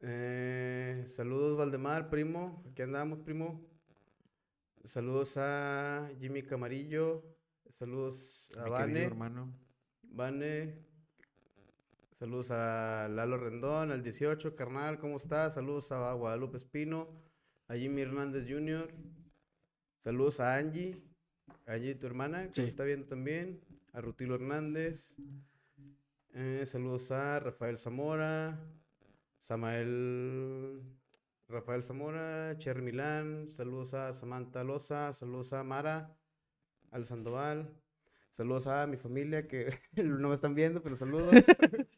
Eh, saludos, Valdemar, primo. Aquí andamos, primo. Saludos a Jimmy Camarillo. Saludos a Mi querido Vane. hermano. Vane. Saludos a Lalo Rendón, al 18, carnal, ¿cómo estás? Saludos a Guadalupe Espino, a Jimmy Hernández Jr. Saludos a Angie, Angie, tu hermana, que Sí. nos está viendo también. A Rutilo Hernández. Eh, saludos a Rafael Zamora, Samael Rafael Zamora, Cherry Milán. Saludos a Samantha Loza, saludos a Mara, al Sandoval. Saludos a mi familia que no me están viendo, pero saludos.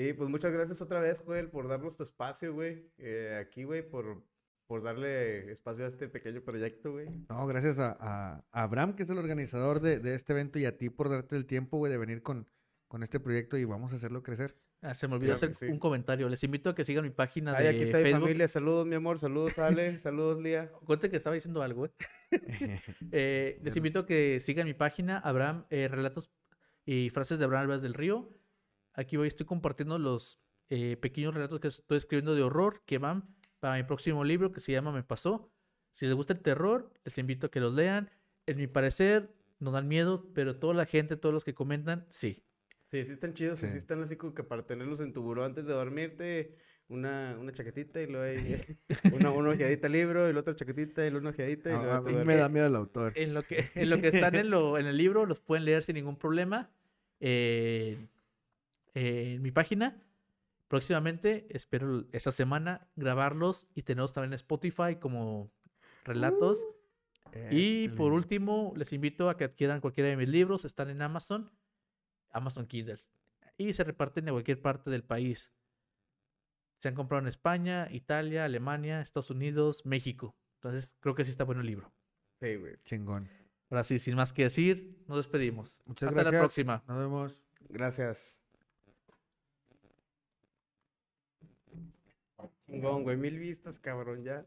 y pues muchas gracias otra vez, Joel, por darnos tu espacio, güey. eh, aquí, güey, por, por darle espacio a este pequeño proyecto, güey. No, gracias a, a- a Abraham, que es el organizador de, de este evento, y a ti por darte el tiempo, güey, de venir con, con este proyecto y vamos a hacerlo crecer. Ah, se me olvidó hacer sí. un comentario. Les invito a que sigan mi página Ay, de aquí está mi Facebook. familia. Saludos, mi amor. Saludos, Ale. Saludos, Lía. Cuente que estaba diciendo algo, ¿eh? Eh, les invito a que sigan mi página, Abraham, eh, relatos y frases de Abraham Álvarez del Río. Aquí hoy estoy compartiendo los eh, pequeños relatos que estoy escribiendo de horror que van para mi próximo libro que se llama Me Pasó. Si les gusta el terror, les invito a que los lean. En mi parecer, no dan miedo, pero toda la gente, todos los que comentan, sí. Sí, sí están chidos, sí. Sí. están así como que para tenerlos en tu buró antes de dormirte, una, una chaquetita y luego ahí una, una ojeadita al libro y la otra chaquetita y luego una ojeadita y A- luego a te mí me da miedo el autor. En lo que, en lo que están en, lo, en el libro, los pueden leer sin ningún problema. eh, eh, en mi página. Próximamente, espero esta semana grabarlos y tenerlos también en Spotify como relatos. y por último, les invito a que adquieran cualquiera de mis libros. Están en Amazon, Amazon Kindles. Y se reparten en cualquier parte del país. Se han comprado en España, Italia, Alemania, Estados Unidos, México. Entonces, creo que sí está bueno el libro. Sí, güey. Chingón. Ahora sí, sin más que decir, nos despedimos. Muchas Hasta gracias. la próxima. Nos vemos. Gracias. Chingón, güey. Mil vistas, cabrón, ya.